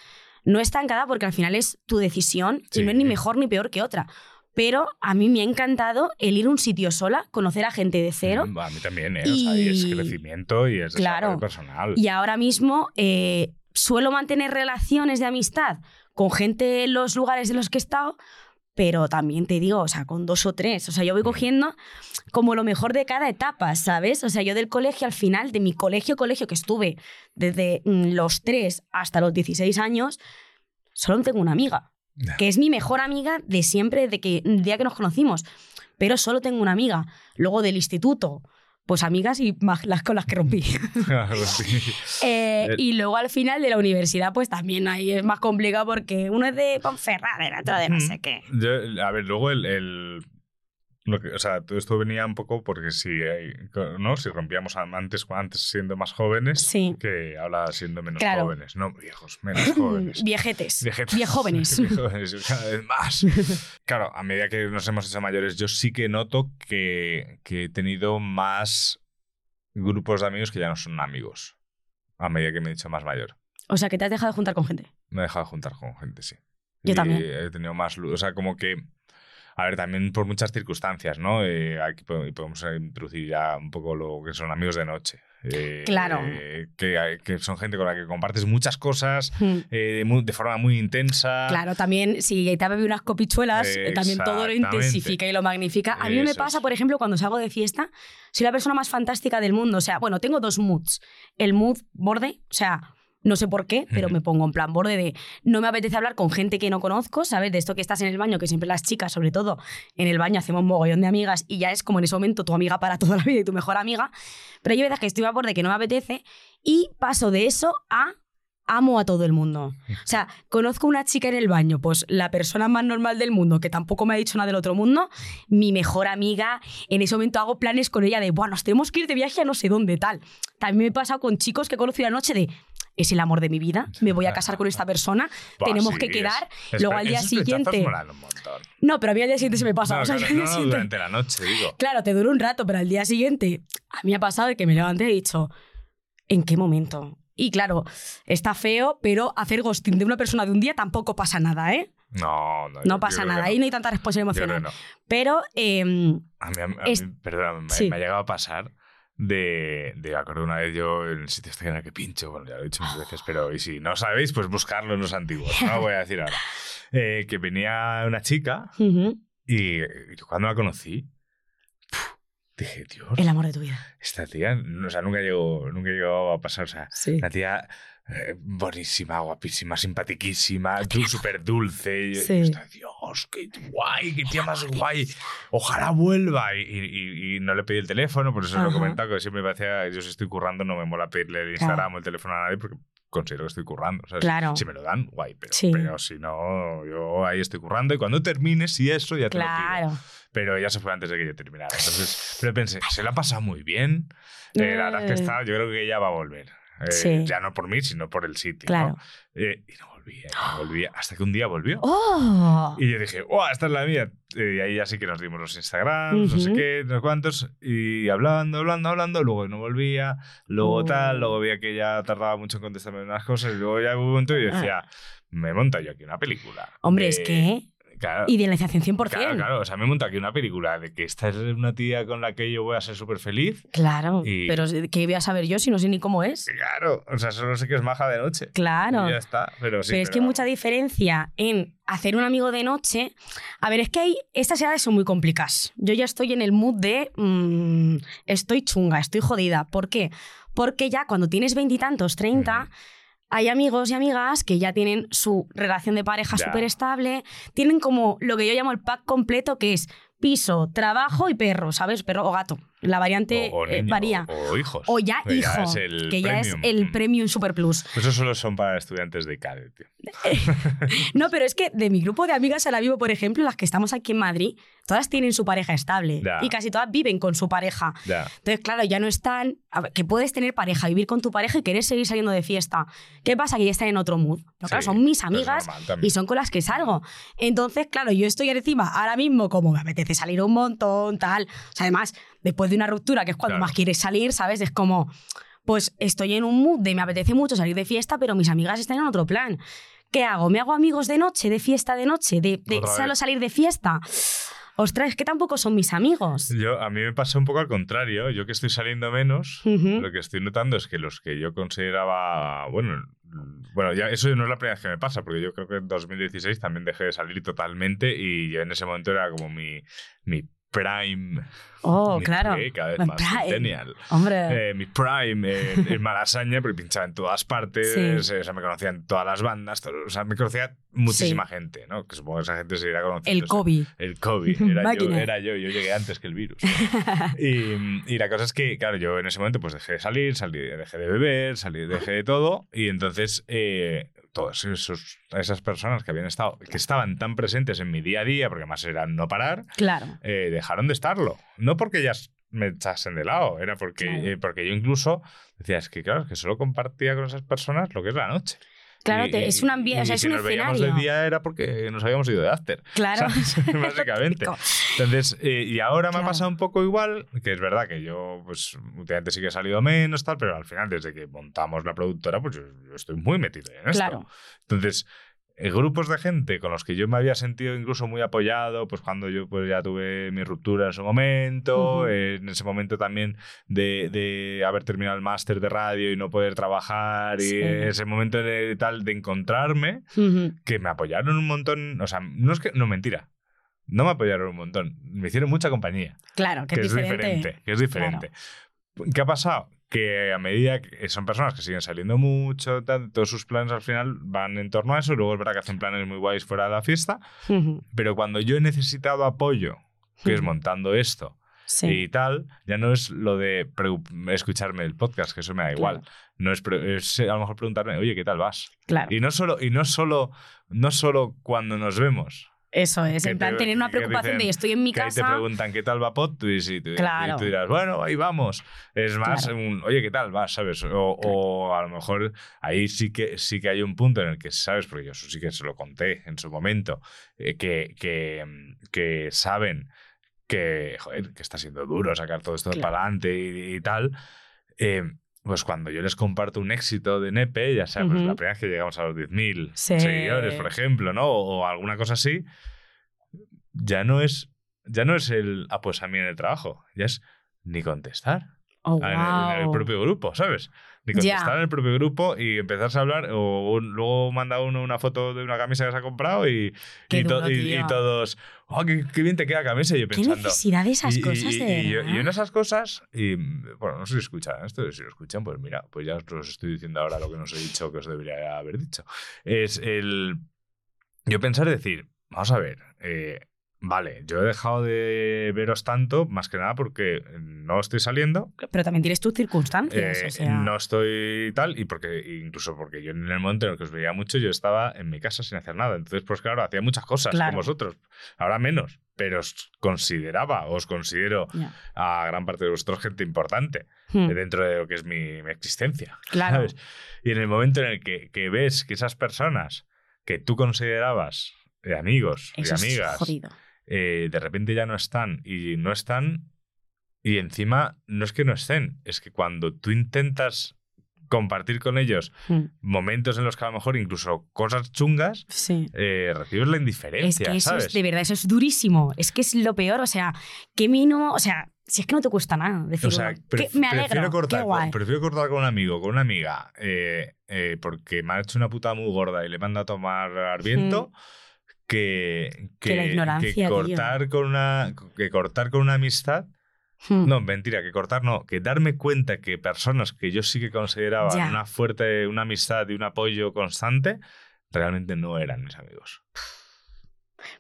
no estancada, porque al final es tu decisión Sí. y no es ni mejor ni peor que otra. Pero a mí me ha encantado el ir a un sitio sola, conocer a gente de cero. Mm, A mí también, ¿eh? O sea, y es Y- crecimiento y es Claro. desarrollo personal. Y ahora mismo eh, suelo mantener relaciones de amistad con gente en los lugares en los que he estado, pero también te digo, o sea, con dos o tres. O sea, yo voy cogiendo como lo mejor de cada etapa, ¿sabes? O sea, yo del colegio al final, de mi colegio, colegio que estuve desde mm, los tres hasta los 16 años, solo tengo una amiga, Que es mi mejor amiga de siempre, de que, el día que nos conocimos. Pero solo tengo una amiga. Luego del instituto, pues amigas y más las con las que rompí. Eh, Eh, y luego al final de la universidad, pues también ahí es más complicado porque uno es de Ponferrada, el otro de no sé qué. Yo, a ver, luego el. el- lo que, o sea, todo esto venía un poco porque si, hay- ¿no? si rompíamos antes, antes siendo más jóvenes Sí. que ahora siendo menos Claro. jóvenes. No, viejos, menos jóvenes. Viejetes. Viejetes. Viejóvenes. Viejóvenes, cada vez más. Claro, a medida que nos hemos hecho mayores, yo sí que noto que, que he tenido más grupos de amigos que ya no son amigos. A medida que me he hecho más mayor. O sea, que te has dejado de juntar con gente. Me he dejado de juntar con gente, sí. Yo Y también. He tenido más luz. O sea, como que. A ver, también por muchas circunstancias, ¿no? Eh, aquí po- podemos introducir ya un poco lo que son amigos de noche. Eh, Claro. eh, que, son gente con la que compartes muchas cosas Hmm. eh, de forma muy intensa. Claro, también si te ha bebido unas copichuelas, eh, también todo lo intensifica y lo magnifica. A mí me pasa, es. por ejemplo, cuando salgo de fiesta, soy la persona más fantástica del mundo. O sea, bueno, tengo dos moods. El mood borde, o sea, no sé por qué, pero me pongo en plan borde de no me apetece hablar con gente que no conozco, ¿sabes? De esto que estás en el baño, que siempre las chicas, sobre todo en el baño, hacemos mogollón de amigas y ya es como en ese momento tu amiga para toda la vida y tu mejor amiga. Pero hay veces que estoy a borde que no me apetece y paso de eso a amo a todo el mundo. O sea, conozco una chica en el baño, pues la persona más normal del mundo, que tampoco me ha dicho nada del otro mundo, mi mejor amiga, en ese momento hago planes con ella de, bueno, nos tenemos que ir de viaje a no sé dónde, tal. También me he pasado con chicos que he conocido anoche de, es el amor de mi vida, me voy a casar con esta persona, tenemos sí, que quedar, es- luego al día siguiente... No, pero a mí al día siguiente se me pasa. No, o sea, claro, no, no, durante la noche, digo. Claro, te dura un rato, pero al día siguiente a mí me ha pasado de que me levanté y he dicho, ¿en qué momento? Y claro, está feo, pero hacer ghosting de una persona de un día tampoco pasa nada, ¿eh? No, no. No pasa nada, que ahí no hay tanta responsabilidad emocional. no. Pero A mí, a mí- Es- perdón, me, Sí. me ha llegado a pasar de, de, acuerdo una vez yo en el sitio este en el que pincho, bueno, ya lo he dicho muchas veces, pero y si no sabéis, pues buscarlo en los antiguos, no voy a decir ahora. Eh, que venía una chica ujú, y yo cuando la conocí, puf, dije, Dios, el amor de tu vida. esta tía, no, o sea, nunca llegó, nunca llegó a pasar, o sea, Sí. la tía eh, buenísima, guapísima, simpatiquísima, súper dulce. Y, Sí. y Dios, qué guay, qué tía más guay. Ojalá vuelva. Y, y- y no le pedí el teléfono, por eso os lo he comentado, que siempre me parecía, yo si estoy currando no me mola pedirle el Instagram o el teléfono a nadie porque considero que estoy currando. ¿sabes? Claro. Si me lo dan, guay, pero, Sí. pero si no, yo ahí estoy currando y cuando termines y eso ya te lo pido. Claro. Pero ella se fue antes de que yo terminara. Entonces, pero pensé, se la ha pasado muy bien. Eh, la verdad es que Eh. está, yo creo que ella va a volver. Eh, Sí. Ya no por mí, sino por el sitio. Claro. ¿no? Eh, y no. Volvía, y volvía, hasta que un día volvió. ¡Oh! Y yo dije, ¡wow! Esta es la mía. Y ahí ya sí que nos dimos los Instagrams, no sé qué, no sé cuántos. Y hablando, hablando, hablando. Luego no volvía. Luego Oh. tal. Luego veía que ya tardaba mucho en contestarme unas cosas. Y luego ya hubo un momento y yo decía, me monta yo aquí una película. Ah. Hombre, de- es que Claro, idealización 100%. claro, claro. O sea, me monta aquí una película de que esta es una tía con la que yo voy a ser súper feliz. Claro, Y- pero ¿qué voy a saber yo si no sé ni cómo es? Claro, o sea, solo sé que es maja de noche. Claro. Y ya está. Pero sí. pero es que hay mucha diferencia en hacer un amigo de noche. A ver, es que hay, estas edades son muy complicadas. Yo ya estoy en el mood de mm, estoy chunga, estoy jodida. ¿Por qué? Porque ya cuando tienes veintitantos, treinta, Ujú. Hay amigos y amigas que ya tienen su relación de pareja súper estable, tienen como lo que yo llamo el pack completo, que es piso, trabajo y perro, ¿sabes? Perro o gato. La variante o, o eh, varía. O, o hijos. O ya hijo, es el que ya es el Mm. premium super plus. Eso solo son para estudiantes de CADE, tío. No, pero es que de mi grupo de amigas a la vivo, por ejemplo, las que estamos aquí en Madrid, todas tienen su pareja estable Ya. y casi todas viven con su pareja. Ya. Entonces, claro, ya no están. a ver, que puedes tener pareja, vivir con tu pareja y querer seguir saliendo de fiesta. ¿Qué pasa? Que ya están en otro mood. No, claro, Sí, son mis amigas normal y son con las que salgo. Entonces, claro, yo estoy encima ahora mismo como me apetece salir un montón, tal. O sea, además, después de una ruptura, que es cuando Claro. más quieres salir, ¿sabes? Es como, pues estoy en un mood de me apetece mucho salir de fiesta, pero mis amigas están en otro plan. ¿Qué hago? ¿Me hago amigos de noche, de fiesta de noche, de, solo salir de fiesta? Ostras, es que tampoco son mis amigos. Yo, a mí me pasa un poco al contrario. Yo que estoy saliendo menos, lo que estoy notando es que los que yo consideraba, bueno, bueno, ya eso no es la primera vez que me pasa, porque yo creo que en 2016 también dejé de salir totalmente y yo en ese momento era como mi, mi prime. Oh, claro. cada vez más prime. centennial. Hombre. Eh, mi prime en, en Malasaña, porque pinchaba en todas partes, Sí. eh, o sea, me conocían todas las bandas, todo- o sea, me conocía muchísima gente, ¿no? Que supongo que esa gente se irá conociendo. el COVID. El COVID, era yo, era yo, yo llegué antes que el virus. y, y la cosa es que, claro, yo en ese momento pues dejé de salir, salí, dejé de beber, salí, dejé de todo, y entonces eh, todas esos, esas personas que habían estado, que estaban tan presentes en mi día a día, porque además era no parar, Claro. eh, dejaron de estarlo. No porque ellas me echasen de lado, era porque, Claro. eh, porque yo incluso decía, es que claro, es que solo compartía con esas personas lo que es la noche. Claro, Y- te- es un ambiente, o sea, es si un nos veíamos escenario. de día era porque nos habíamos ido de after. Claro. Básicamente. Entonces, eh, y ahora me ha pasado un poco igual, que es verdad que yo, pues, últimamente sí que he salido menos, tal, pero al final, desde que montamos la productora, pues yo, yo estoy muy metido en esto. Claro. Entonces, grupos de gente con los que yo me había sentido incluso muy apoyado, pues cuando yo pues ya tuve mi ruptura en su momento, eh, en ese momento también de, de haber terminado el máster de radio y no poder trabajar, Sí. y ese momento de tal de encontrarme, que me apoyaron un montón, o sea, no es que, no mentira, no me apoyaron un montón, me hicieron mucha compañía, Claro, que, que, es diferente, que es diferente. ¿Qué ha pasado? Que a medida que son personas que siguen saliendo mucho, tal, todos sus planes al final van en torno a eso, luego es verdad que hacen planes muy guays fuera de la fiesta, pero cuando yo he necesitado apoyo, que es montando esto Sí. y tal, ya no es lo de escucharme el podcast, que eso me da igual. Claro. No es, es a lo mejor preguntarme, oye, ¿qué tal vas? Claro. Y no solo, y no solo, no solo cuando nos vemos. Eso es, en plan te- tener una preocupación dicen de estoy en mi que ahí te casa. preguntan qué tal va Pot y, si tú, y Claro. tú dirás, bueno, ahí vamos. Es más, Claro. un, oye, ¿qué tal vas? ¿Sabes? O, o a lo mejor ahí sí que, sí que hay un punto en el que, ¿sabes? Porque yo eso sí que se lo conté en su momento, eh, que, que, que saben que, joder, que está siendo duro sacar todo esto Claro. para adelante y, y tal. eh, pues cuando yo les comparto un éxito de Nepe, ya sea, pues la primera vez que llegamos a los 10.000 Sí. seguidores, por ejemplo, ¿no? O, o alguna cosa así, ya no es ya no es el ah, pues a mí en el trabajo, ya es ni contestar Oh, en, el, en el wow. propio grupo, ¿sabes? Ni contestar en el propio grupo y empezarse a hablar o un- luego manda uno una foto de una camisa que se ha comprado y, Qué y, to- duro, y- y tío. todos, oh, qué, qué bien te queda camisa y yo ¿Qué pensando... necesidad de esas cosas y- de y yo- verdad? y en esas cosas, y bueno, no sé si escuchan esto, si lo escuchan, pues mira, pues ya os estoy diciendo ahora lo que no os he dicho que os debería haber dicho. Es el. Yo pensar decir, vamos a ver, eh, vale, yo he dejado de veros tanto, más que nada porque no estoy saliendo, Pero también tienes tus circunstancias, eh, o sea... no estoy tal, y porque incluso porque yo en el momento en el que os veía mucho, yo estaba en mi casa sin hacer nada. Entonces, pues claro, hacía muchas cosas Claro. con vosotros. Ahora menos, pero os consideraba, os considero a gran parte de vosotros gente importante Hmm, dentro de lo que es mi, mi existencia. Claro. ¿sabes? Y en el momento en el que, que ves que esas personas que tú considerabas eh, amigos Eso y es amigas, jodido. Eh, de repente ya no están y no están. Y encima, no es que no estén, es que cuando tú intentas compartir con ellos Mm, momentos en los que a lo mejor incluso cosas chungas, Sí. eh, recibes la Es indiferencia, que eso ¿sabes? es, de verdad, eso es durísimo. Es que es lo peor. O sea, qué mínimo. O sea, si es que no te cuesta nada decir, O sea, "Qué- pref- me alegro, prefiero, qué cortar, guay". con, prefiero cortar con un amigo, con una amiga, eh, eh, porque me ha hecho una puta muy gorda y le manda a tomar al viento, que, Que la ignorancia, que tío. cortar con una que cortar con una amistad. Hmm. No, mentira, que cortar no, que darme cuenta que personas que yo sí que consideraba Ya. una fuerte, una amistad y un apoyo constante, realmente no eran mis amigos.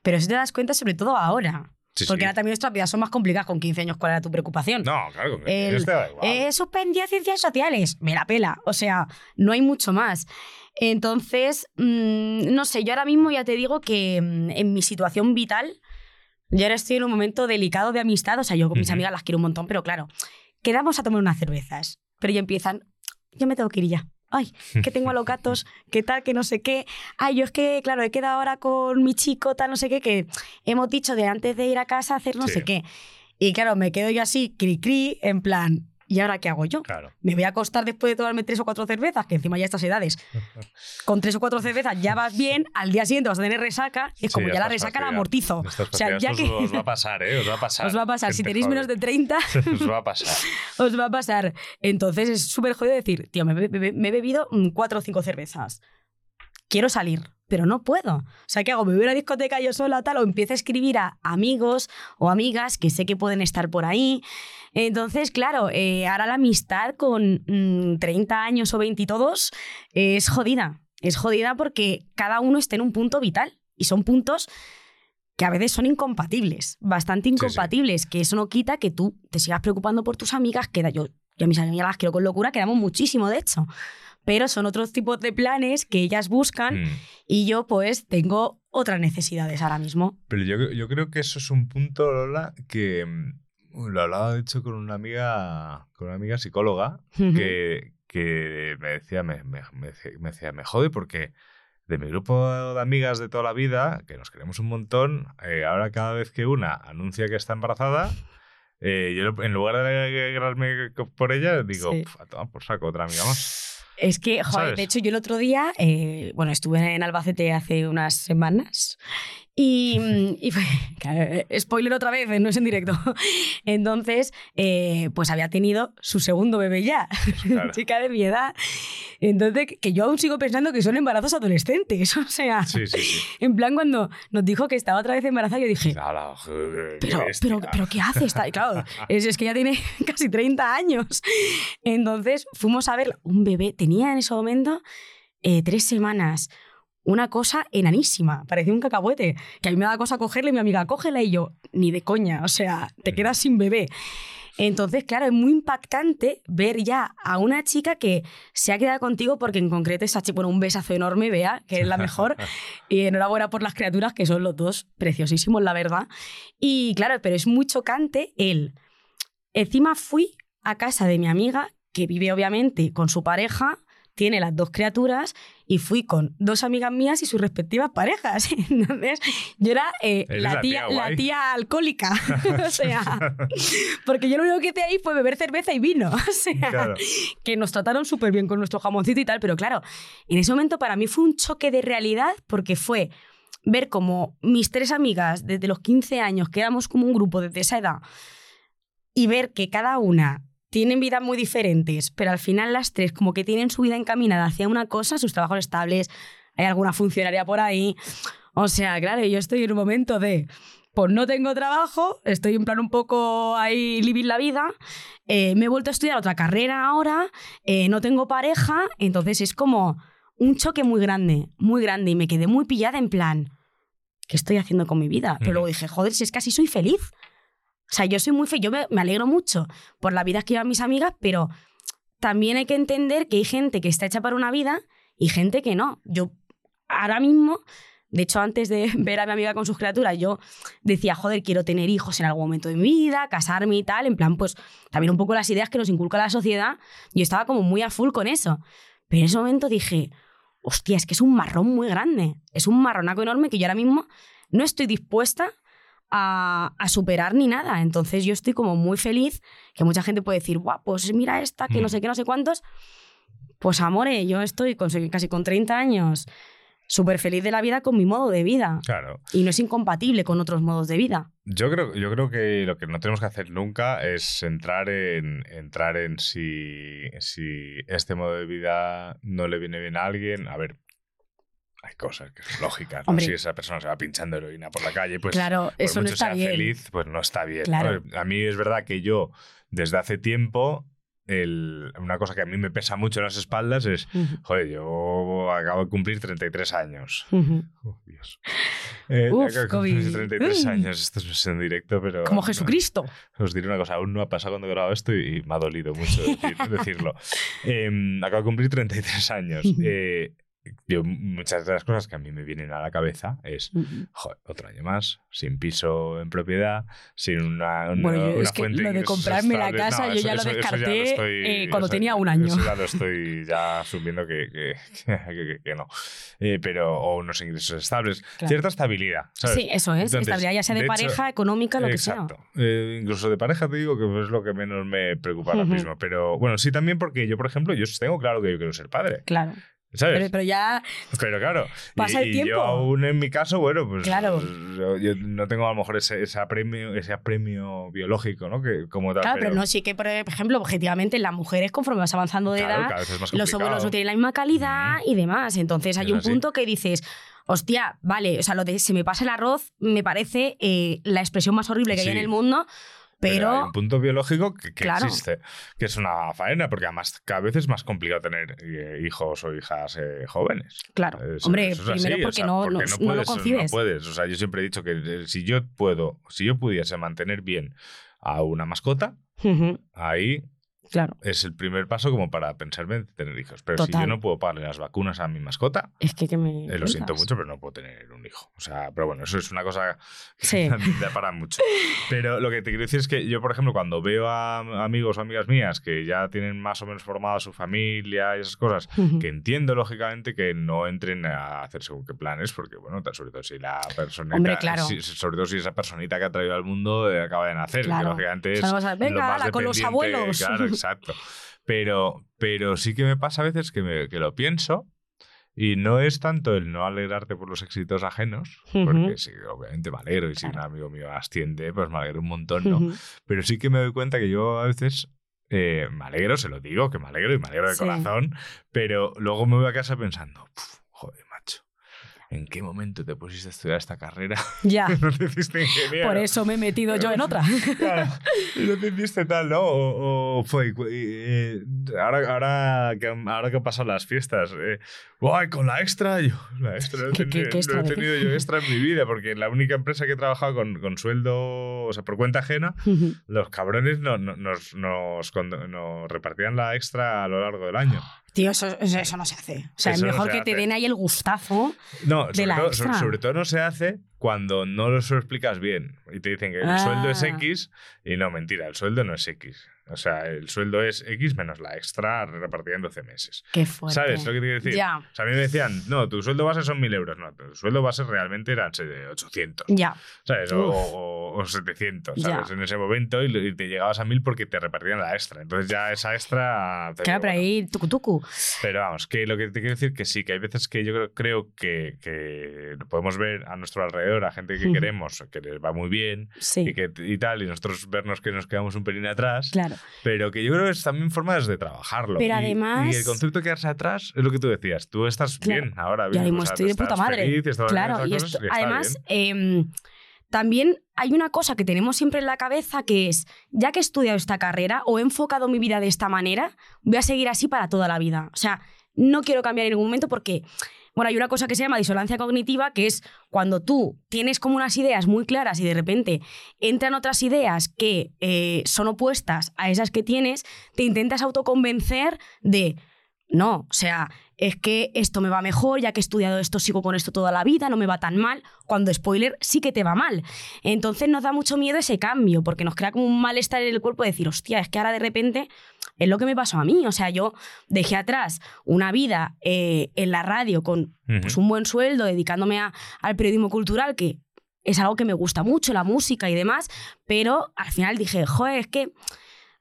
Pero eso te das cuenta sobre todo ahora. Sí, porque sí. ahora también nuestras vidas son más complicadas con 15 años. ¿Cuál era tu preocupación? No, claro, que El- este da igual. Eh, suspendía ciencias sociales. Me la pela. O sea, no hay mucho más. Entonces, mm, no sé, yo ahora mismo ya te digo que mm, en mi situación vital, yo ahora estoy en un momento delicado de amistad. O sea, yo con mis amigas las quiero un montón, pero claro, quedamos a tomar unas cervezas. Pero ya empiezan, yo me tengo que ir ya. Ay, que tengo a los gatos, que tal, que no sé qué. Ay, yo es que, claro, he quedado ahora con mi chico, tal, no sé qué, que hemos dicho de antes de ir a casa hacer no Sí. sé qué. Y claro, me quedo yo así, cri cri, en plan, ¿y ahora qué hago yo? Claro. Me voy a acostar después de tomarme tres o cuatro cervezas, que encima ya a estas edades, con tres o cuatro cervezas ya vas bien, al día siguiente vas a tener resaca, y es como ya ya, la resaca la amortizo. O sea, ya que os, va a pasar, ¿eh? Os va a pasar. os va a pasar, si tenéis menos de joven. 30, os va a pasar. os va a pasar. Entonces es súper jodido decir, tío, me he bebido mm, cuatro o cinco cervezas. Quiero salir, pero no puedo. O sea, ¿qué hago? ¿Me voy a una discoteca yo sola tal? O empiezo a escribir a amigos o amigas que sé que pueden estar por ahí. Entonces, claro, eh, ahora la amistad con mm, 30 años o 20 y todos es jodida. Es jodida porque cada uno está en un punto vital. Y son puntos que a veces son incompatibles, bastante sí. incompatibles, que eso no quita que tú te sigas preocupando por tus amigas, que yo, yo a mis amigas las quiero con locura, quedamos muchísimo de hecho, pero son otros tipos de planes que ellas buscan Mm. y yo pues tengo otras necesidades ahora mismo. Pero yo, yo creo que eso es un punto, Lola, que mm, lo hablaba de hecho con una amiga, con una amiga psicóloga, que, que me decía, me, me- me decía- me jode porque de mi grupo de amigas de toda la vida, que nos queremos un montón, eh, ahora cada vez que una anuncia que está embarazada, eh, yo en lugar de alegrarme por ella, digo, Sí. "Pf, a tomar por saco otra amiga más. Es que, joder, ¿Sabes? de hecho yo el otro día, eh, bueno, estuve en Albacete hace unas semanas y, mm, y fue, claro, eh, spoiler otra vez, eh, no es en directo. Entonces, eh, pues había tenido su segundo bebé ya, Claro. chica de mi edad. Entonces, que- yo aún sigo pensando que son embarazos adolescentes, o sea, Sí, sí, sí. en plan cuando nos dijo que estaba otra vez embarazada, yo dije, qué pero, pero, pero ¿qué hace? Está, y claro, es, es que ya tiene casi 30 años. Entonces fuimos a ver un bebé, tenía en ese momento eh, tres semanas. Una cosa enanísima, parecía un cacahuete. Que a mí me da cosa cogerle y mi amiga, cógela y yo, ni de coña, o sea, te quedas sin bebé. Entonces, claro, es muy impactante ver ya a una chica que se ha quedado contigo porque en concreto esa chica, bueno, un besazo enorme, vea, que es la mejor. y enhorabuena por las criaturas, que son los dos preciosísimos, la verdad. Y claro, pero es muy chocante el... Encima fui a casa de mi amiga, que vive obviamente con su pareja, tiene las dos criaturas, y fui con dos amigas mías y sus respectivas parejas. Entonces, yo era eh, la, la tía, tía la guay. tía alcohólica. o sea, porque yo lo único que hice ahí fue beber cerveza y vino. O sea, Claro. que nos trataron súper bien con nuestro jamoncito y tal, pero claro, en ese momento para mí fue un choque de realidad porque fue ver como mis tres amigas desde los 15 años, que éramos como un grupo desde esa edad, y ver que cada una tienen vidas muy diferentes, pero al final las tres como que tienen su vida encaminada hacia una cosa, sus trabajos estables, hay alguna funcionaria por ahí. O sea, claro, yo estoy en un momento de, pues no tengo trabajo, estoy en plan un poco ahí living la vida, eh, me he vuelto a estudiar otra carrera ahora, eh, no tengo pareja, entonces es como un choque muy grande, muy grande, y me quedé muy pillada en plan, ¿qué estoy haciendo con mi vida? Pero luego dije, joder, si es que así soy feliz. O sea, yo soy muy feliz, yo me, alegro mucho por la vida que llevan mis amigas, pero también hay que entender que hay gente que está hecha para una vida y gente que no. Yo ahora mismo, de hecho, antes de ver a mi amiga con sus criaturas, yo decía, joder, quiero tener hijos en algún momento de mi vida, casarme y tal, en plan, pues también un poco las ideas que nos inculca la sociedad. Yo estaba como muy a full con eso. Pero en ese momento dije, hostia, es que es un marrón muy grande. Es un marronaco enorme que yo ahora mismo no estoy dispuesta a, a superar ni nada. Entonces yo estoy como muy feliz, que mucha gente puede decir, guau, pues mira esta, que no Mm. sé qué, no sé cuántos. Pues amore, yo estoy con- casi con 30 años súper feliz de la vida con mi modo de vida. Claro. Y no es incompatible con otros modos de vida. Yo creo, yo creo que lo que no tenemos que hacer nunca es entrar en, entrar en si, si este modo de vida no le viene bien a alguien. A ver, hay cosas que son lógicas. ¿no? Si esa persona se va pinchando heroína por la calle, pues claro, por eso no mucho está sea bien. feliz, pues no está bien. Claro. ¿no? A mí es verdad que yo, desde hace tiempo, el- una cosa que a mí me pesa mucho en las espaldas es, Ujú, joder, yo acabo de cumplir 33 años. ujú. Oh, Dios. Eh, Uf, acabo de cumplir COVID. 33 Mm. años. Esto no es en directo, pero... Como no. Jesucristo. Os diré una cosa, aún no ha pasado cuando he grabado esto y, y me ha dolido mucho decir- decirlo. Em, acabo de cumplir 33 años. Eh, yo, muchas de las cosas que a mí me vienen a la cabeza es, joder, otro año más, sin piso en propiedad, sin una, una, Bueno, yo- una es que lo de comprarme la casa, yo ya lo ya descarté, estoy- eh, cuando eso- tenía un año. Eso ya lo estoy ya asumiendo que, que, que- que- que no. Eh, pero, o unos ingresos estables. Claro. Cierta estabilidad. ¿sabes? Sí, eso es. Entonces, Estabilidad ya sea de, de hecho, pareja, económica, lo que sea. Eh, incluso de pareja te digo que es lo que menos me preocupa ahora Ujú. mismo. Pero bueno, sí también porque yo, por ejemplo, yo tengo claro que yo quiero ser padre. Claro. ¿Sabes? Pero, pero ya. Pero claro, Pasa y, el y tiempo. yo aún en mi caso, bueno, pues Claro. yo, yo no tengo a lo mejor ese, ese apremio, ese apremio biológico, ¿no? Que como tal, Claro, pero no, sí que, por ejemplo, objetivamente, las mujeres, conforme vas avanzando de claro, edad, los óvulos no tienen la misma calidad y demás. Entonces hay Es un así. punto que dices, hostia, vale, o sea, lo de se me pasa el arroz me parece eh, la expresión más horrible que Sí. hay en el mundo, Pero hay pero, un punto biológico que, que Claro. existe, que es una faena, porque además cada vez es más complicado tener eh, hijos o hijas eh, jóvenes. claro, hombre, así, primero o porque, sea, no, porque no, no lo puedes, concibes. No puedes. O sea, yo siempre he dicho que eh, si yo puedo, si yo pudiese mantener bien a una mascota, ahí claro, es el primer paso como para pensarme en tener hijos. Pero si yo no puedo pagarle las vacunas a mi mascota, es que, que me... eh, lo siento mucho, pero no puedo tener un hijo. O sea, pero bueno, eso es una cosa que Sí. da para mucho. Pero lo que te quiero decir es que yo, por ejemplo, cuando veo a amigos o amigas mías que ya tienen más o menos formada su familia y esas cosas, que entiendo lógicamente que no entren a hacer según qué planes, porque bueno, sobre todo si la personita, Hombre, claro. si- sobre todo si esa personita que ha traído al mundo eh, acaba de nacer, Claro. que lógicamente O es sea, lo venga, más ala, con los abuelos. Claro, exacto. Pero, pero sí que me pasa a veces que, me- que lo pienso y no es tanto el no alegrarte por los éxitos ajenos, porque sí, obviamente me alegro y si un amigo mío asciende, pues me alegro un montón, ¿no? Pero sí que me doy cuenta que yo a veces eh, me alegro, se lo digo, que me alegro y me alegro de Sí. corazón, pero luego me voy a casa pensando, "Puf, joder, macho, ¿en qué momento te pusiste a estudiar esta carrera? Ya, no te hiciste ingeniero. por eso me he metido yo en otra. Claro, no te hiciste tal, ¿no? O, o fue, eh, ahora, ahora, que, ahora que han pasado las fiestas, eh, ¡guay, con la extra! Yo, la extra, no he ¿Qué- qué- tenido, qué extra no he qué? tenido yo extra en mi vida, porque en la única empresa que he trabajado con, con sueldo, o sea, por cuenta ajena, los cabrones no- no- nos, nos, nos repartían la extra a lo largo del año. Tío, eso, eso- no se hace. O sea, Eso es no mejor se que te den ahí el gustazo. No, De la todo, sobre todo no se hace cuando no lo explicas bien y te dicen que el Ah. sueldo es X y no, mentira, el sueldo no es X. O sea, el sueldo es X menos la extra repartida en 12 meses. Qué fuerte. ¿Sabes lo que te quiero decir? Ya, O sea, a mí me decían, no, tu sueldo base son 1000 euros. No, tu sueldo base realmente eran eh, 800. ya. ¿Sabes? O, o- o 700, ¿sabes? Ya. En ese momento y, y te llegabas a 1000 porque te repartían la extra. Entonces ya esa extra... te Claro, pero bueno, ahí tucu tucu. pero vamos, que lo que te quiero decir que sí, que hay veces que yo creo, creo que, que podemos ver a nuestro alrededor a gente que queremos, que les va muy bien Sí, y, que, y tal, y nosotros vernos que nos quedamos un pelín atrás, claro. pero que yo creo que es también formas de trabajarlo. Pero Y- además- Y el concepto de quedarse atrás es lo que tú decías, tú estás Claro. bien ahora. Bien, mismo o sea, estoy de puta madre. feliz, claro, y esto, además, em, también hay una cosa que tenemos siempre en la cabeza que es, ya que he estudiado esta carrera o he enfocado mi vida de esta manera, voy a seguir así para toda la vida. O sea, no quiero cambiar en ningún momento porque, bueno, hay una cosa que se llama disonancia cognitiva, que es cuando tú tienes como unas ideas muy claras y de repente entran otras ideas que eh, son opuestas a esas que tienes, te intentas autoconvencer de, no, o sea, es que esto me va mejor, ya que he estudiado esto, sigo con esto toda la vida, no me va tan mal, cuando spoiler sí que te va mal. Entonces nos da mucho miedo ese cambio, porque nos crea como un malestar en el cuerpo de decir, hostia, es que ahora de repente es lo que me pasó a mí. O sea, yo dejé atrás una vida eh, en la radio con pues, un buen sueldo, dedicándome a- al periodismo cultural, que es algo que me gusta mucho, la música y demás, pero al final dije, joder, es que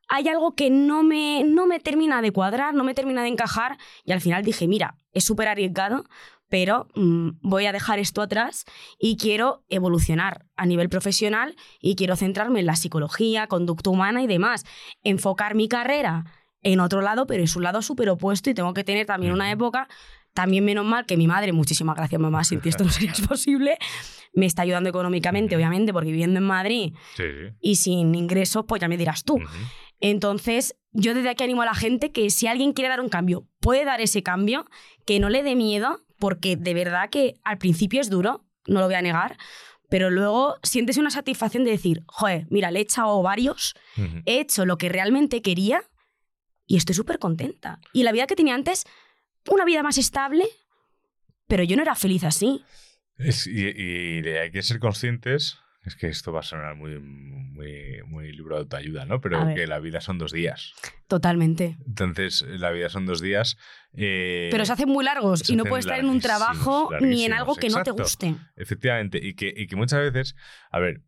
hay algo que no me, no me termina de cuadrar, no me termina de encajar, y al final dije, mira, es súper arriesgado, pero mm, voy a dejar esto atrás y quiero evolucionar a nivel profesional y quiero centrarme en la psicología, conducta humana y demás. Enfocar mi carrera en otro lado, pero es un lado súper opuesto y tengo que tener también una época, también menos mal que mi madre, muchísimas gracias mamá, sin ti esto no sería posible, me está ayudando económicamente, obviamente, porque viviendo en Madrid Sí, y sin ingresos, pues ya me dirás tú. Ujú. Entonces, yo desde aquí animo a la gente que si alguien quiere dar un cambio, puede dar ese cambio, que no le dé miedo, porque de verdad que al principio es duro, no lo voy a negar, pero luego sientes una satisfacción de decir, joder, mira, le he echado varios, he hecho lo que realmente quería y estoy súper contenta. Y la vida que tenía antes, una vida más estable, pero yo no era feliz así. Es- y, y hay que ser conscientes. Es que esto va a sonar muy, muy, muy libro de autoayuda, ¿no? Pero que la vida son dos días. Totalmente. Entonces, la vida son dos días. eh, Pero se hacen muy largos se y no puedes estar en un trabajo ni en algo que no te guste. Efectivamente. Y que, y que muchas veces. A ver,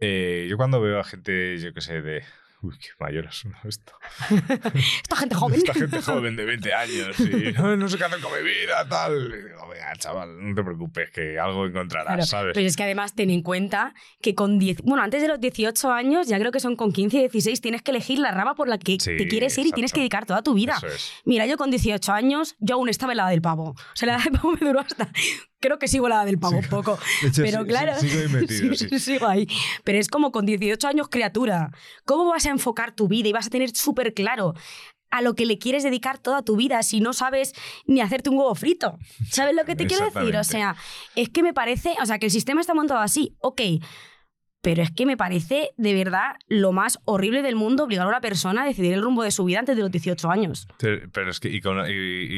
eh, yo cuando veo a gente, yo qué sé, de. Uy, qué mayor suena esto. Esta gente joven. Esta gente joven de 20 años y no, no sé qué hacer con mi vida, tal. Y digo, venga, chaval, no te preocupes, que algo encontrarás, Claro, ¿sabes? Pero es que además ten en cuenta que con 10, bueno, antes de los 18 años, ya creo que son con 15 y 16, tienes que elegir la rama por la que Sí, te quieres ir y tienes que dedicar toda tu vida. Es. Mira, yo con 18 años, yo aún estaba en la del pavo. O sea, la edad del pavo me duró hasta. Creo que sigo la del pavo un poco. Hecho, Pero sí- claro. sí- sigo ahí metido, sí. sigo ahí. Pero es como con 18 años, criatura. ¿Cómo vas a enfocar tu vida y vas a tener súper claro a lo que le quieres dedicar toda tu vida si no sabes ni hacerte un huevo frito? ¿Sabes lo que te quiero decir? O sea, es que me parece. O sea, que el sistema está montado así, ok. Pero es que me parece de verdad lo más horrible del mundo obligar a una persona a decidir el rumbo de su vida antes de los 18 años. Pero pero es que, y con, y-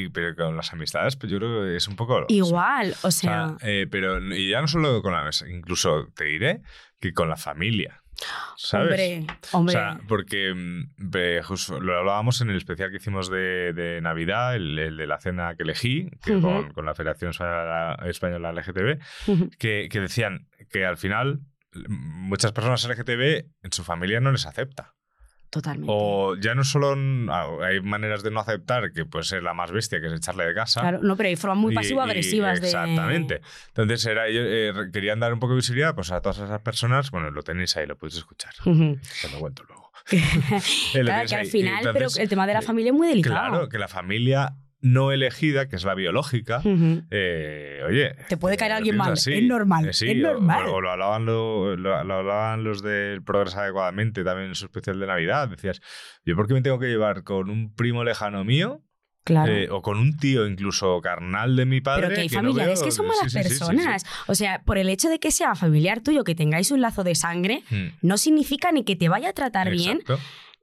y- pero con las amistades, pues yo creo que es un poco. Igual, o O sea. sea, eh, pero y ya no solo con la mesa, incluso te diré que con la familia. ¿Sabes? Hombre, O hombre. sea, porque mm, justo lo hablábamos en el especial que hicimos de, de Navidad, el, el de la cena que elegí, que con, con la Federación Española, LGTB, que, que decían que al final muchas personas LGTB en su familia no les acepta. Totalmente. O ya no solo ah, hay maneras de no aceptar, que puede ser la más bestia, que es echarle de casa. Claro, no, pero hay formas muy pasivo-agresivas de. Exactamente. Entonces, era, ellos eh, querían dar un poco de visibilidad pues, a todas esas personas. Bueno, lo tenéis ahí, lo podéis escuchar. Ujú. Te lo cuento luego. Eh, claro, que al final, pero entonces, el tema de la eh, familia es muy delicado. Claro, que la familia no elegida, que es la biológica, eh, oye. Te puede caer eh, alguien mal, es normal, Eh, sí, es normal. O, lo, hablaban lo, lo- lo hablaban los del Progresa Adecuadamente también en su especial de Navidad. Decías, ¿yo por qué me tengo que llevar con un primo lejano mío? Claro. eh, o con un tío incluso carnal de mi padre. pero que hay no familiares que son malas sí, sí, sí, sí. personas. O sea, por el hecho de que sea familiar tuyo, que tengáis un lazo de sangre, Hmm, no significa ni que te vaya a tratar bien,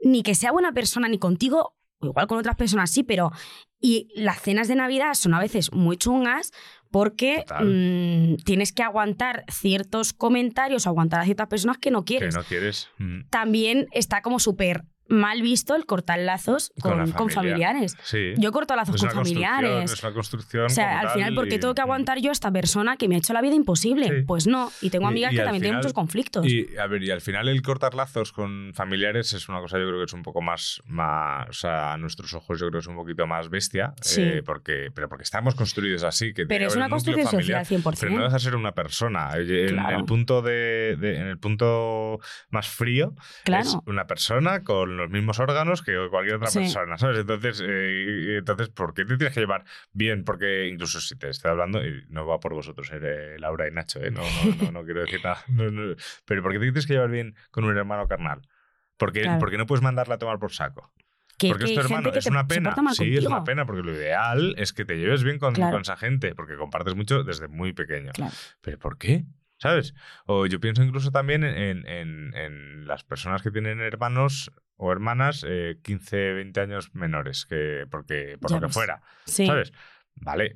ni que sea buena persona, ni contigo, igual con otras personas sí, pero. Y las cenas de Navidad son a veces muy chungas porque mm, tienes que aguantar ciertos comentarios aguantar a ciertas personas que no Que quieres. no quieres. Hmm. También está como súper mal visto el cortar lazos Con familiares. Sí. Yo corto lazos es con familiares. Es una construcción. O sea, al final, ¿por qué y- tengo que aguantar yo a esta persona que me ha hecho la vida imposible? Sí. Pues no. Y tengo amigas y que también tienen muchos conflictos. Y a ver, y al final el cortar lazos con familiares es una cosa, yo creo que es un poco más, más o sea, a nuestros ojos yo creo que es un poquito más bestia, Sí. eh, porque, pero porque estamos construidos así. Que pero es una construcción familiar, social 100%. Pero no deja de ser una persona. En, Claro. el punto de, de- en el punto más frío claro. es una persona con los mismos órganos que cualquier otra Sí. persona, ¿sabes? Entonces, eh, entonces, ¿por qué te tienes que llevar bien? Porque incluso si te estoy hablando, y no va por vosotros, eh, Laura y Nacho, ¿eh? no, no, no, no quiero decir nada. Pero ¿por qué te tienes que llevar bien con un hermano carnal? Porque, Claro. porque no puedes mandarla a tomar por saco. que, porque que es tu hermano, es te- una pena. Sí, es una pena, porque lo ideal es que te lleves bien con, Claro. con esa gente, porque compartes mucho desde muy pequeño. Claro. ¿Pero por qué? ¿Sabes? O yo pienso incluso también en, en- en las personas que tienen hermanos o hermanas eh, 15, 20 años menores, que porque por Ya lo que fuera. Sí. ¿Sabes? Vale,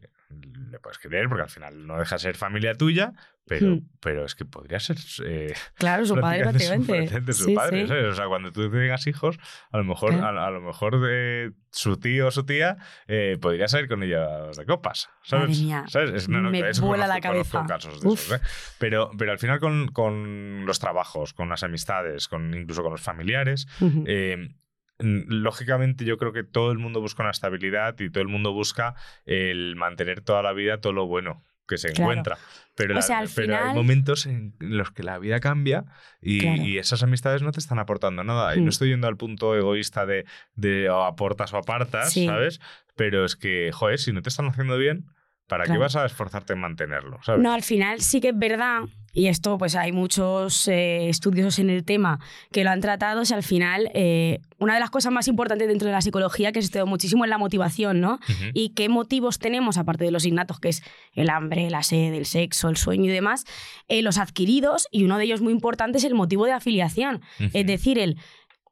le puedes creer porque al final no deja de ser familia tuya, Pero, Hmm. pero es que podría ser. eh, Claro, su padre prácticamente su- Sí, padre, sí. ¿sabes? O sea, cuando tú tengas hijos, a lo mejor, a, a lo mejor de su tío o su tía eh, podría salir con ellas de copas. ¿sabes? ¿Sabes? Es- me eso vuela la cabeza. casos de Uf. esos, ¿eh? pero, pero al final con, con los trabajos, con las amistades, con, incluso con los familiares, eh, lógicamente yo creo que todo el mundo busca una estabilidad y todo el mundo busca el mantener toda la vida todo lo bueno que se Claro. encuentra. Pero, la- sea, al pero hay final- momentos en los que la vida cambia y, Claro. y esas amistades no te están aportando nada. Y Hmm. no estoy yendo al punto egoísta de, de o aportas o apartas, Sí. ¿sabes? Pero es que, joder, si no te están haciendo bien, ¿para qué Claro. vas a esforzarte en mantenerlo? ¿sabes? No, al final sí que es verdad, y esto pues hay muchos eh, estudiosos en el tema que lo han tratado, si al final eh, una de las cosas más importantes dentro de la psicología que se estudia muchísimo es la motivación, ¿no? Y qué motivos tenemos, aparte de los innatos, que es el hambre, la sed, el sexo, el sueño y demás, eh, los adquiridos, y uno de ellos muy importante es el motivo de afiliación, es decir, el...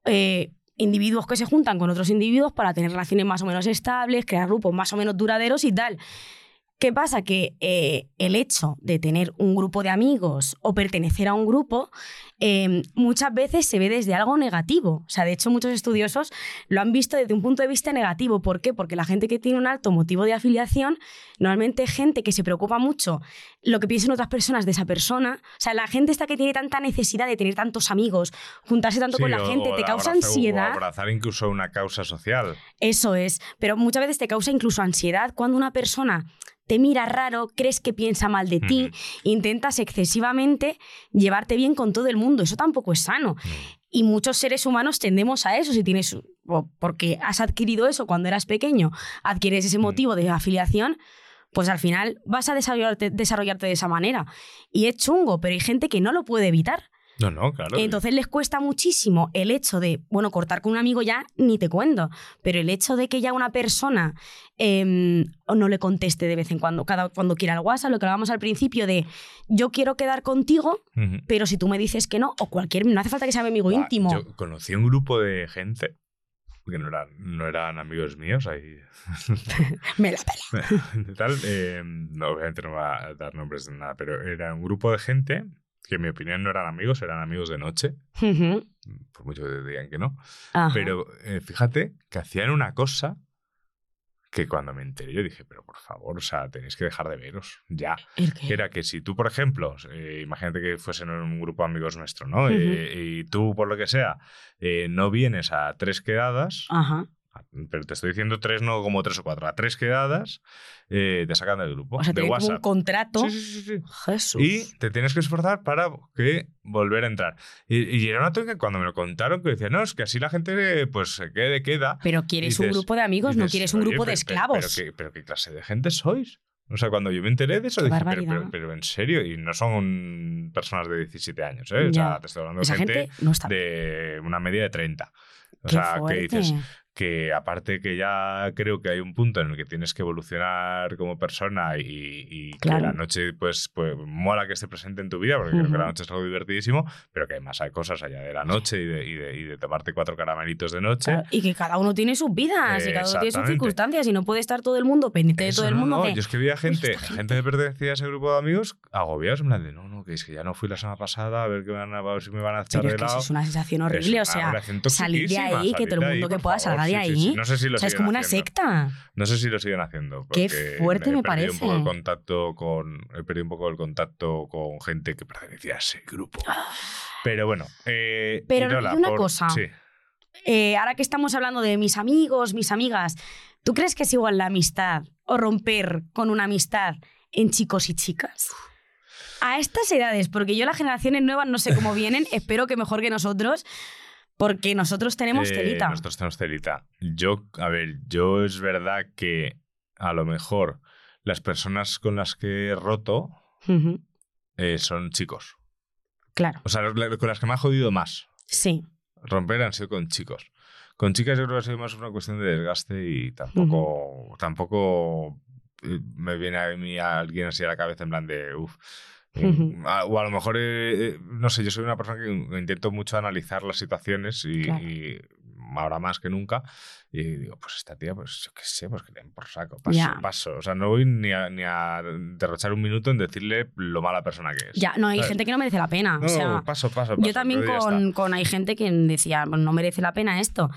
eh, individuos que se juntan con otros individuos para tener relaciones más o menos estables, crear grupos más o menos duraderos y tal. ¿Qué pasa? Que eh, el hecho de tener un grupo de amigos o pertenecer a un grupo eh, muchas veces se ve desde algo negativo. O sea, de hecho, muchos estudiosos lo han visto desde un punto de vista negativo. ¿Por qué? Porque la gente que tiene un alto motivo de afiliación, normalmente es gente que se preocupa mucho lo que piensen otras personas de esa persona. O sea, la gente esta que tiene tanta necesidad de tener tantos amigos, juntarse tanto Sí, con la o- gente, o te causa abrazar- o ansiedad. abrazar incluso una causa social. Eso es, pero muchas veces te causa incluso ansiedad cuando una persona te mira raro, crees que piensa mal de ti, intentas excesivamente llevarte bien con todo el mundo. Eso tampoco es sano. Y muchos seres humanos tendemos a eso. Si tienes, porque has adquirido eso cuando eras pequeño, adquieres ese Mm. motivo de afiliación, pues al final vas a desarrollarte, desarrollarte de esa manera. Y es chungo, pero hay gente que no lo puede evitar. No, no, claro. Entonces les cuesta muchísimo el hecho de, bueno, cortar con un amigo ya ni te cuento, pero el hecho de que ya una persona eh, o no le conteste de vez en cuando, cada cuando quiera el WhatsApp, lo que hablábamos al principio de yo quiero quedar contigo, pero si tú me dices que no, o cualquier, no hace falta que sea mi amigo íntimo. Yo conocí un grupo de gente que no eran, no eran amigos míos ahí. Me la pela. tal, eh, no, obviamente no va a dar nombres de nada, pero era un grupo de gente que en mi opinión no eran amigos, eran amigos de noche, por mucho que digan que no. Ajá. Pero eh, fíjate que hacían una cosa que cuando me enteré yo dije, pero por favor, o sea, tenéis que dejar de veros ya. Que era que si tú, por ejemplo, eh, imagínate que fuesen un grupo de amigos nuestro, ¿no? Eh, y tú, por lo que sea, eh, no vienes a tres quedadas, Ajá. Pero te estoy diciendo tres, no como tres o cuatro, a tres quedadas, eh, te sacan del grupo, O sea, de como un WhatsApp. contrato. Sí, sí, sí. Jesús. Y te tienes que esforzar para que volver a entrar. Y, y era una tónica cuando me lo contaron que decía, no, es que así la gente pues se quede, queda. Pero quieres un dices- grupo de amigos, no dices, quieres un "Oye, grupo de pero- pero- esclavos. Pero, qué, pero qué clase de gente sois. O sea, cuando yo me enteré de eso, dije, pero, pero, pero en serio, y no son personas de 17 años, ¿eh? O sea, te estoy hablando de gente, gente no de una media de 30. O Qué sea, que fuerte. dices que aparte que ya creo que hay un punto en el que tienes que evolucionar como persona y, y Claro. que la noche pues, pues mola que esté presente en tu vida, porque creo que la noche es algo divertidísimo, pero que además hay cosas allá de la noche y de, y de, y de tomarte cuatro caramelitos de noche. Claro, y que cada uno tiene sus vidas y cada uno tiene sus circunstancias y no puede estar todo el mundo pendiente de todo el no, mundo. no, de, Yo es que veía gente, esta gente, gente". que pertenecía a ese grupo de amigos agobiados, en plan de no, no, que es que ya no fui la semana pasada, a ver, que van a, a ver si me van a echar Pero es de que eso lado. es una sensación Es horrible. una o sea, salir de ahí, que todo el mundo que pueda salga de ahí. No sé si lo o sea, es siguen como una haciendo. secta. No sé si lo siguen haciendo. Qué fuerte me perdido un poco el parece. contacto con He perdido un poco el contacto con gente que pertenecía a ese grupo. Pero bueno. eh, Pero Irola, y una por- cosa. Sí. Eh, ahora que estamos hablando de mis amigos, mis amigas, ¿tú crees que es igual la amistad o romper con una amistad en chicos y chicas? A estas edades, porque yo las generaciones nuevas no sé cómo vienen, espero que mejor que nosotros, porque nosotros tenemos Eh, telita. Nosotros tenemos telita. Yo, a ver, yo es verdad que a lo mejor las personas con las que he roto Ujú, eh, son chicos. Claro, O sea, con las que me ha jodido más sí. romper han sido con chicos. Con chicas yo creo que ha sido más una cuestión de desgaste y tampoco, tampoco eh, me viene a mí alguien así a la cabeza en plan de, uff. O a lo mejor, eh, eh, no sé, yo soy una persona que intento mucho analizar las situaciones y, Claro. y ahora más que nunca. Y digo, pues esta tía, pues yo qué sé, pues que le den por saco. Paso, Ya. paso. O sea, no voy ni a, ni a derrochar un minuto en decirle lo mala persona que es. Ya, no, hay ¿sabes? gente que no merece la pena. No, o sea, paso, paso, paso. yo también con, con hay gente que decía, "Bueno, no merece la pena esto.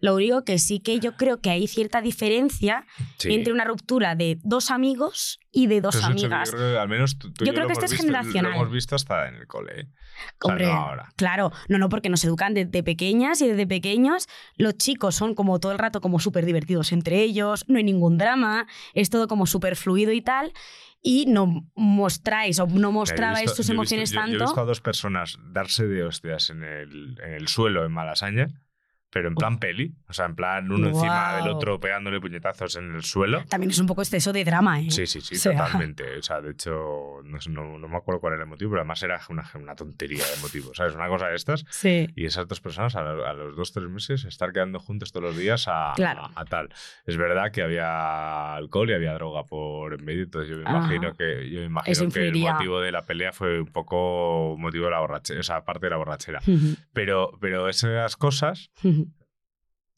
Lo único que sí que yo creo que hay cierta diferencia Sí. entre una ruptura de dos amigos y de dos amigas. Yo creo que al menos tú, tú y Yo creo que esto es generacional. Lo hemos visto hasta en el cole. ¿eh? O sea, Hombre, no ahora. claro, no, no, porque nos educan desde pequeñas y desde pequeños los chicos son como todo el rato como súper divertidos entre ellos, no hay ningún drama, es todo como súper fluido y tal, y no mostráis o no yo mostrabais visto- yo visto- emociones yo- tanto. Yo he visto a dos personas darse de hostias en el, en el suelo en Malasaña, pero en plan peli. O sea, en plan uno encima del otro pegándole puñetazos en el suelo. También es un poco exceso de drama, ¿eh? Sí, sí, sí, O sea, totalmente. O sea, de hecho, no, sé, no- no me acuerdo cuál era el motivo, pero además era una, una tontería de motivo. ¿Sabes? Una cosa de estas. Sí. Y esas dos personas a, a los dos, tres meses estar quedando juntos todos los días a, Claro. a- a tal. Es verdad que había alcohol y había droga por en medio, entonces yo me Ajá. imagino que, yo me imagino que el motivo de la pelea fue un poco motivo de la borrachera, o sea, aparte de la borrachera. Pero, pero esas cosas.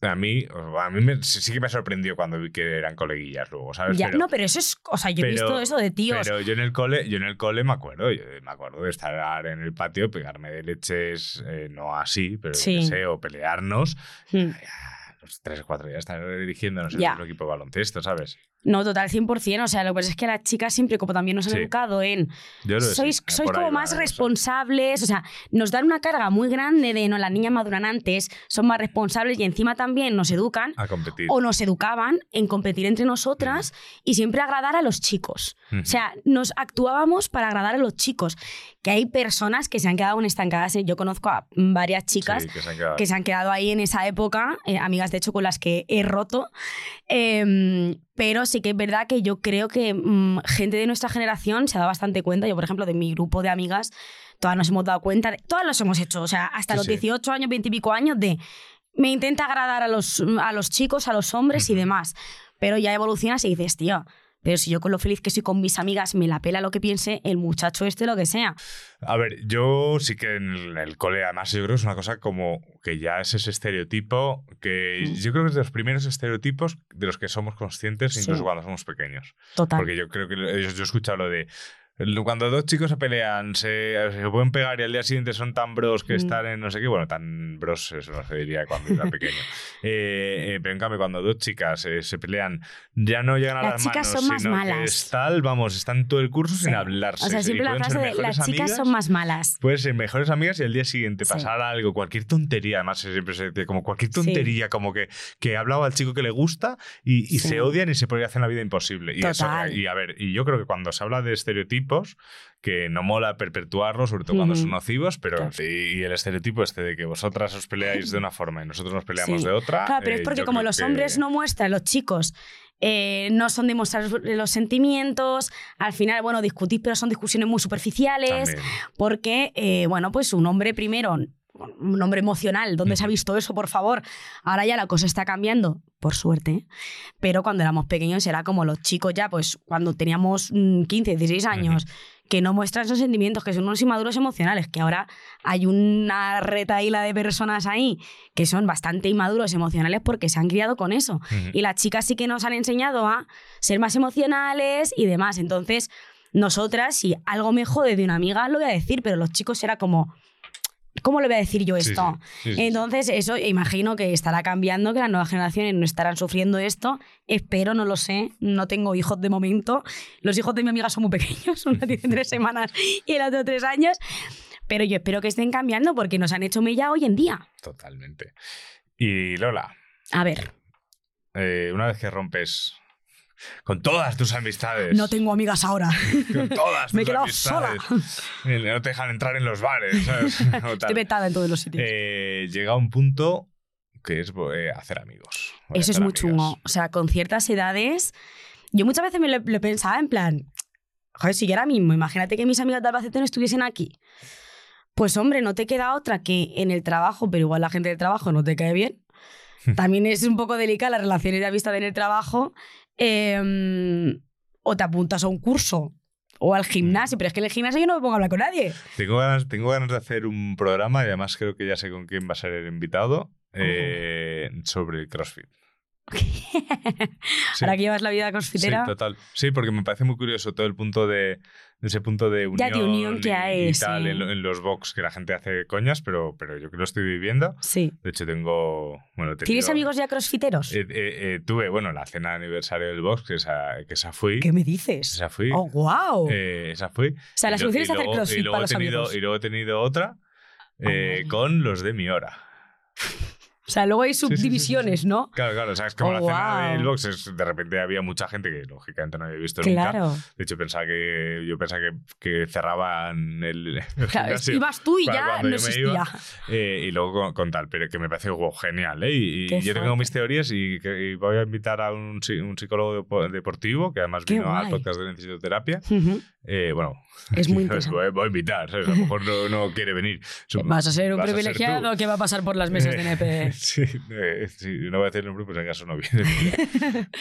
A mí, a mí me- sí que me sorprendió cuando vi que eran coleguillas luego, ¿sabes? Ya, Pero- no, pero eso es. O sea, yo he pero- visto eso de tíos. pero yo en el cole, yo en el cole me acuerdo, yo me acuerdo de estar en el patio, pegarme de leches, eh, no así, pero Sí. qué sé, o pelearnos. Mm. Ya, los tres o cuatro días estar dirigiéndonos en Ya. un equipo de baloncesto, ¿sabes? No, total, 100%. O sea, lo que pasa es que las chicas siempre, como también nos han Sí. educado en sois, sí, sois ahí como más cosa. responsables, o sea, nos dan una carga muy grande de no, las niñas maduran antes, son más responsables y encima también nos educan A competir. o nos educaban en competir entre nosotras y siempre agradar a los chicos. Ujú. O sea, nos actuábamos para agradar a los chicos. Que hay personas que se han quedado estancadas. ¿eh? Yo conozco a varias chicas Sí, que se han quedado- que se han quedado ahí en esa época, eh, amigas de hecho con las que he roto. Em, pero sí que es verdad que yo creo que mm, gente de nuestra generación se dado bastante cuenta. Yo, por ejemplo, de mi grupo de amigas, todas nos hemos dado cuenta, de, todas los hemos hecho, o sea, hasta Sí, los sí. 18 años, 20 y pico años, de me intenta agradar a los, a los chicos, a los hombres y demás. Pero ya evolucionas y dices, tío. Pero si yo con lo feliz que soy con mis amigas me la pela lo que piense el muchacho este, lo que sea. A ver, yo sí que en el, cole, además, yo creo que es una cosa como que ya es ese estereotipo que Mm. yo creo que es de los primeros estereotipos de los que somos conscientes Sí. incluso cuando somos pequeños. Total. Porque yo creo que yo, yo he escuchado lo de cuando dos chicos se pelean, se, se pueden pegar y al día siguiente son tan bros que Mm. están en no sé qué. Bueno, tan bros, eso no se diría cuando era pequeño. Eh, eh, pero en cambio, cuando dos chicas eh, se pelean, ya no llegan a Las las, chicas manos, son más sino que malas. es tal, vamos, están todo el curso Sí. sin hablarse. O sea, siempre la frase de las chicas amigas, son más malas. Pueden ser mejores amigas y el día siguiente Sí. pasar algo, cualquier tontería, además siempre se dice como cualquier Sí. tontería, como que, que ha hablado al chico que le gusta y, y Sí. se odian y se hacer la vida imposible. Y, eso, Total. y a ver, y yo creo que cuando se habla de estereotipos, que no mola perpetuarlos, sobre todo cuando son nocivos, pero Claro. y, el estereotipo este de que vosotras os peleáis de una forma y nosotros nos peleamos Sí. de otra. Claro, pero eh, es porque yo como los que- hombres no muestran, los chicos eh, no son de mostrar los sentimientos, al final, bueno, discutís, pero son discusiones muy superficiales, También. porque, eh, bueno, pues un hombre primero, un hombre emocional, ¿dónde se ha visto eso, por favor? Ahora ya la cosa está cambiando, por suerte, pero cuando éramos pequeños era como los chicos ya, pues cuando teníamos mm, 15, 16 años, que no muestran esos sentimientos, que son unos inmaduros emocionales, que ahora hay una retaíla de personas ahí que son bastante inmaduros emocionales porque se han criado con eso. Y las chicas sí que nos han enseñado a ser más emocionales y demás. Entonces, nosotras, si algo me jode de una amiga, lo voy a decir, pero los chicos era como, ¿cómo le voy a decir yo esto? sí, sí, sí. Entonces, eso imagino que estará cambiando, que las nuevas generaciones no estarán sufriendo esto. Espero, no lo sé. No tengo hijos de momento. Los hijos de mi amiga son muy pequeños, una tiene tres semanas y el otro tres años. Pero yo espero que estén cambiando porque nos han hecho mella hoy en día. Totalmente. Y Lola, A ver, eh, una vez que rompes con todas tus amistades. no tengo amigas ahora. Con todas Me he quedado amistades. Eh, No te dejan entrar en los bares. ¿sabes? Estoy vetada en todos los sitios. Eh, llega un punto que es eh, hacer amigos. Eso es muy chungo. O sea, con ciertas edades, yo muchas veces me lo, lo pensaba en plan, joder, si yo ahora mismo, imagínate que mis amigas de Albacete no estuviesen aquí. Pues hombre, no te queda otra que en el trabajo, pero igual la gente del trabajo no te cae bien. También es un poco delicada las relaciones de amistad en el trabajo. Eh, o te apuntas a un curso o al gimnasio, pero es que en el gimnasio yo no me pongo a hablar con nadie. Tengo ganas, tengo ganas de hacer un programa y además creo que ya sé con quién va a ser el invitado. eh, sobre el CrossFit. Sí. Ahora que llevas la vida Sí, crossfitera. total. Sí, porque me parece muy curioso todo el punto de, de ese punto de unión, Ya, de unión que hay, y tal sí. en, en los box que la gente hace coñas, pero, pero yo que lo estoy viviendo. Sí. De hecho, tengo. Bueno, ¿Tienes amigos ya crossfiteros? eh, eh, eh, tuve, bueno, la cena de aniversario del box, que esa, que esa fui. ¿Qué me dices? Esa fui. ¡Oh, wow! eh, esa fui. o sea, la solución y es hacer luego- y crossfit luego para los tenido, amigos. Y luego he tenido otra vale. con los de mi hora. O sea, luego hay sí, sí, sí, subdivisiones, sí. ¿no? Claro, claro, o sea, es como Oh, la cena wow. del box, es- de repente había mucha gente que lógicamente no había visto nunca. Claro. De hecho, pensaba que yo pensaba que, que cerraban el, el Claro, gimnasio ibas tú y ya no existía. iba. Eh, y luego con, con tal, pero que me parece wow, genial. ¿eh? Y, yo tengo mis teorías y, que- y voy a invitar a un, psi- un psicólogo depo- deportivo que además Qué vino al guay. podcast de Necesito Terapia. Eh, bueno, Es muy interesante. voy a invitar, ¿sabes? a lo mejor no, no quiere venir. Vas a ser un ser privilegiado que va a pasar por las mesas de NP. sí, eh, sí, no voy a decir el nombre, pues en caso no viene.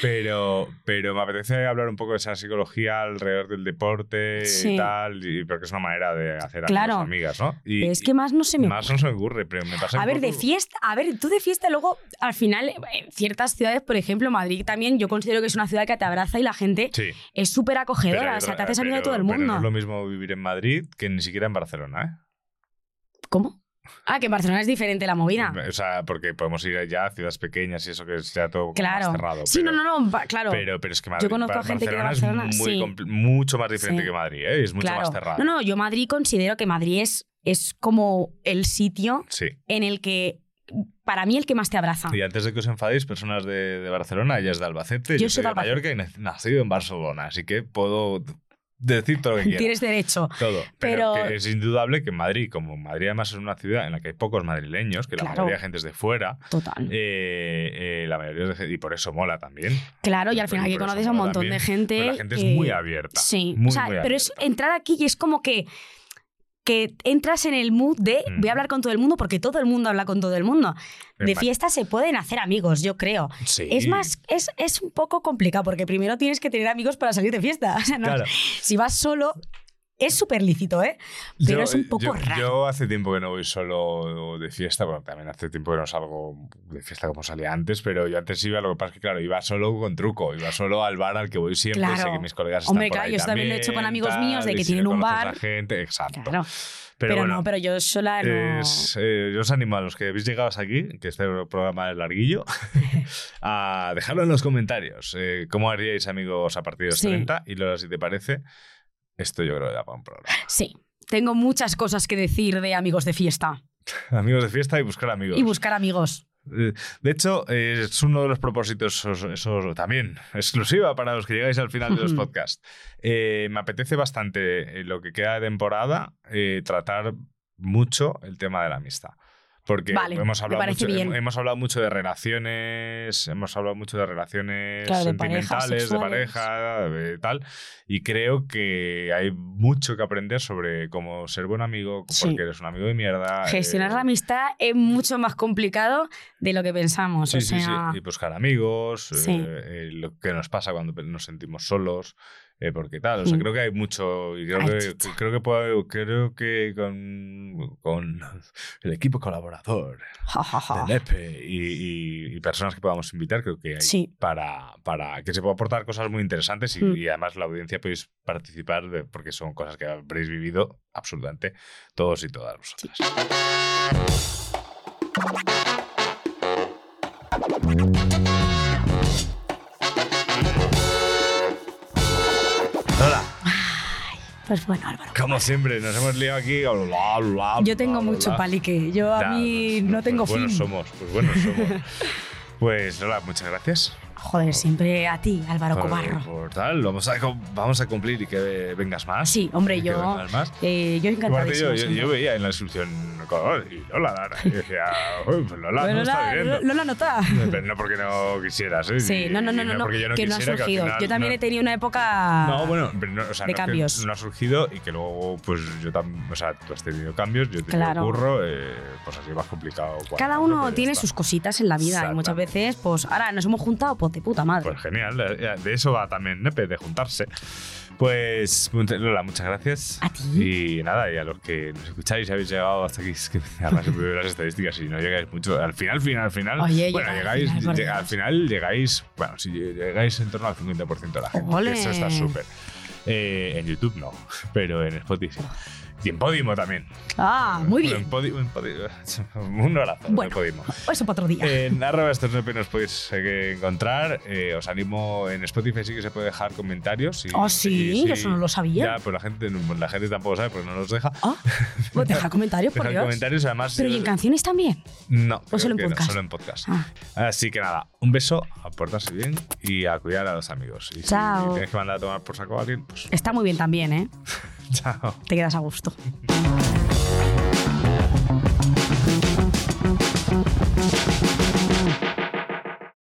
pero, pero me apetece hablar un poco de esa psicología alrededor del deporte Sí. y tal, y, porque es una manera de hacer Claro. amigas, ¿no? Y, es que más no se me más no se me ocurre, pero me pasa A ver, de poco- fiesta, a ver, tú de fiesta luego, al final, en ciertas ciudades, por ejemplo, Madrid también, yo considero que es una ciudad que te abraza y la gente Sí. es súper pero acogedora, hay o sea, te otra- haces amigo de pero- todo el pero no es lo mismo vivir en Madrid que ni siquiera en Barcelona, ¿eh? ¿Cómo? Ah, que en Barcelona es diferente la movida. O sea, porque podemos ir ya a ciudades pequeñas y eso que sea todo Claro. más cerrado. sí, no, no, no, claro. Pero, pero es que Madrid, conozco Bar- gente que de Barcelona es muy sí. compl- mucho más diferente Sí. que Madrid, ¿eh? es mucho claro. más cerrado. No, no, yo Madrid considero que Madrid es, es como el sitio Sí. en el que, para mí, el que más te abraza. Y antes de que os enfadéis, personas de, de Barcelona, ella es de Albacete, Yo yo, soy de Mallorca y nac- nacido en Barcelona, así que puedo decir todo lo que quiera. Tienes derecho. Todo. Pero, Pero- que es indudable que Madrid, como Madrid además es una ciudad en la que hay pocos madrileños, que la Claro. mayoría de gente es de fuera, Total. eh, eh, la mayoría de gente- y por eso mola también. Claro, y al final eso conoces a un montón también. de gente. La gente es muy abierta. Sí, muy, o sea, muy pero es entrar aquí y es como que que entras en el mood de voy a hablar con todo el mundo porque todo el mundo habla con todo el mundo. De fiesta se pueden hacer amigos, yo creo. Sí. Es más, es, es un poco complicado porque primero tienes que tener amigos para salir de fiesta. O sea, no- Claro. Si vas solo, es súper lícito, ¿eh? Pero Yo- es un poco yo, raro. Yo hace tiempo que no voy solo de fiesta, bueno, también hace tiempo que no salgo de fiesta como salía antes, pero yo antes iba, lo que pasa es que, claro, iba solo con truco, iba solo al bar al que voy siempre, Claro. sé que mis colegas Hombre, están por ahí yo eso también lo he hecho con amigos tal, míos de que si tienen un bar. gente, exacto. Claro. Pero, Pero, bueno, no, pero yo sola no. es, eh, yo os animo a los que habéis llegado hasta aquí, que este programa es larguillo, a dejarlo en los comentarios. eh, ¿Cómo haríais amigos a partir de los Sí. 30? Y luego, si te parece, esto yo creo que da para un programa. Sí. Tengo muchas cosas que decir de amigos de fiesta Amigos de fiesta y buscar amigos. y buscar amigos. Eh, De hecho, eh, es uno de los propósitos, eso, eso también, exclusiva para los que llegáis al final de los podcasts. Eh, me apetece bastante, lo que queda de temporada, eh, tratar mucho el tema de la amistad. Porque Vale, hemos, hablado mucho, bien. hemos hablado mucho de relaciones, hemos hablado mucho de relaciones Claro, de sentimentales, de sexuales. pareja, de tal. Y creo que hay mucho que aprender sobre cómo ser buen amigo, Sí. porque eres un amigo de mierda. Gestionar eh, la amistad es mucho más complicado de lo que pensamos. Sí, o sí, sea, sí. Y buscar amigos, Sí. eh, eh, lo que nos pasa cuando nos sentimos solos, eh, porque tal. O sea, creo que hay mucho. Y creo que, chicha. creo que, puedo- creo que con, con el equipo colaborador ja, ja, y, y- y personas que podamos invitar, creo que hay Sí. para, para que se pueda aportar cosas muy interesantes y, Mm. y además la audiencia podéis participar de- porque son cosas que habréis vivido absolutamente todos y todas vosotras. Hola, Pues bueno, Álvaro. como siempre, nos hemos liado aquí. bla, bla, Yo tengo bla, bla, mucho bla. palique. Yo a Ya, mí pues- no tengo pues buenos fin. somos, pues buenos somos. Pues hola, muchas gracias. Joder, siempre a ti, Álvaro por, Cobarro. por tal, vamos a, vamos a cumplir y que vengas más. Sí, hombre, yo, más. eh, yo Aparte, encantadísima. yo, yo, yo veía en la inscripción color y Lola. Y decía, "Uy, pues Lola, Bueno, no está Lola, viendo. Lola nota. Pero no porque no quisieras, ¿eh? Sí, no, no, no, no, no, porque yo no que no ha quisiera, que al surgido. final Yo también no- he tenido una época No, bueno, no, o sea, de no, cambios. no ha surgido y que luego, pues yo también, o sea, tú has tenido cambios, yo he tenido Claro. curro, eh, pues así más complicado. Cada uno tiene está. sus cositas en la vida y muchas veces, pues ahora nos hemos juntado, pues de puta madre. Pues genial, de eso va también Nepe, de juntarse. Pues, Lola, muchas gracias. A ti. Y nada, y a los que nos escucháis y habéis llegado hasta aquí, es que se ver las estadísticas y no llegáis mucho. Al final, final, al final. Oye, bueno, llega al llegáis, final, por llega- al final llegáis, bueno, si llegáis en torno al 50% de la gente. Eso está súper. Eh, en YouTube no, pero en Spotify sí. Y en Podimo también. Ah, muy En bien. Podimo, en Podimo. Un abrazo Bueno. en Podimo. Eso para otro día. En arroba estos nepe nos podéis eh, encontrar. Eh, os animo en Spotify sí que se puede dejar comentarios. y- Oh, sí, y eso no lo sabía. Ya, pues la gente, la gente tampoco sabe porque no los deja. Ah, pues deja comentarios, por Dejar Dios. comentarios además. Pero ¿y en eh, canciones también? No, ¿O solo en que no, podcast? solo en podcast. Ah. Así que nada, un beso, a portarse bien y a cuidar a los amigos. Y Chao. si tienes que mandar a tomar por saco a alguien, pues Está muy bien también, ¿eh? Chao. Te quedas a gusto.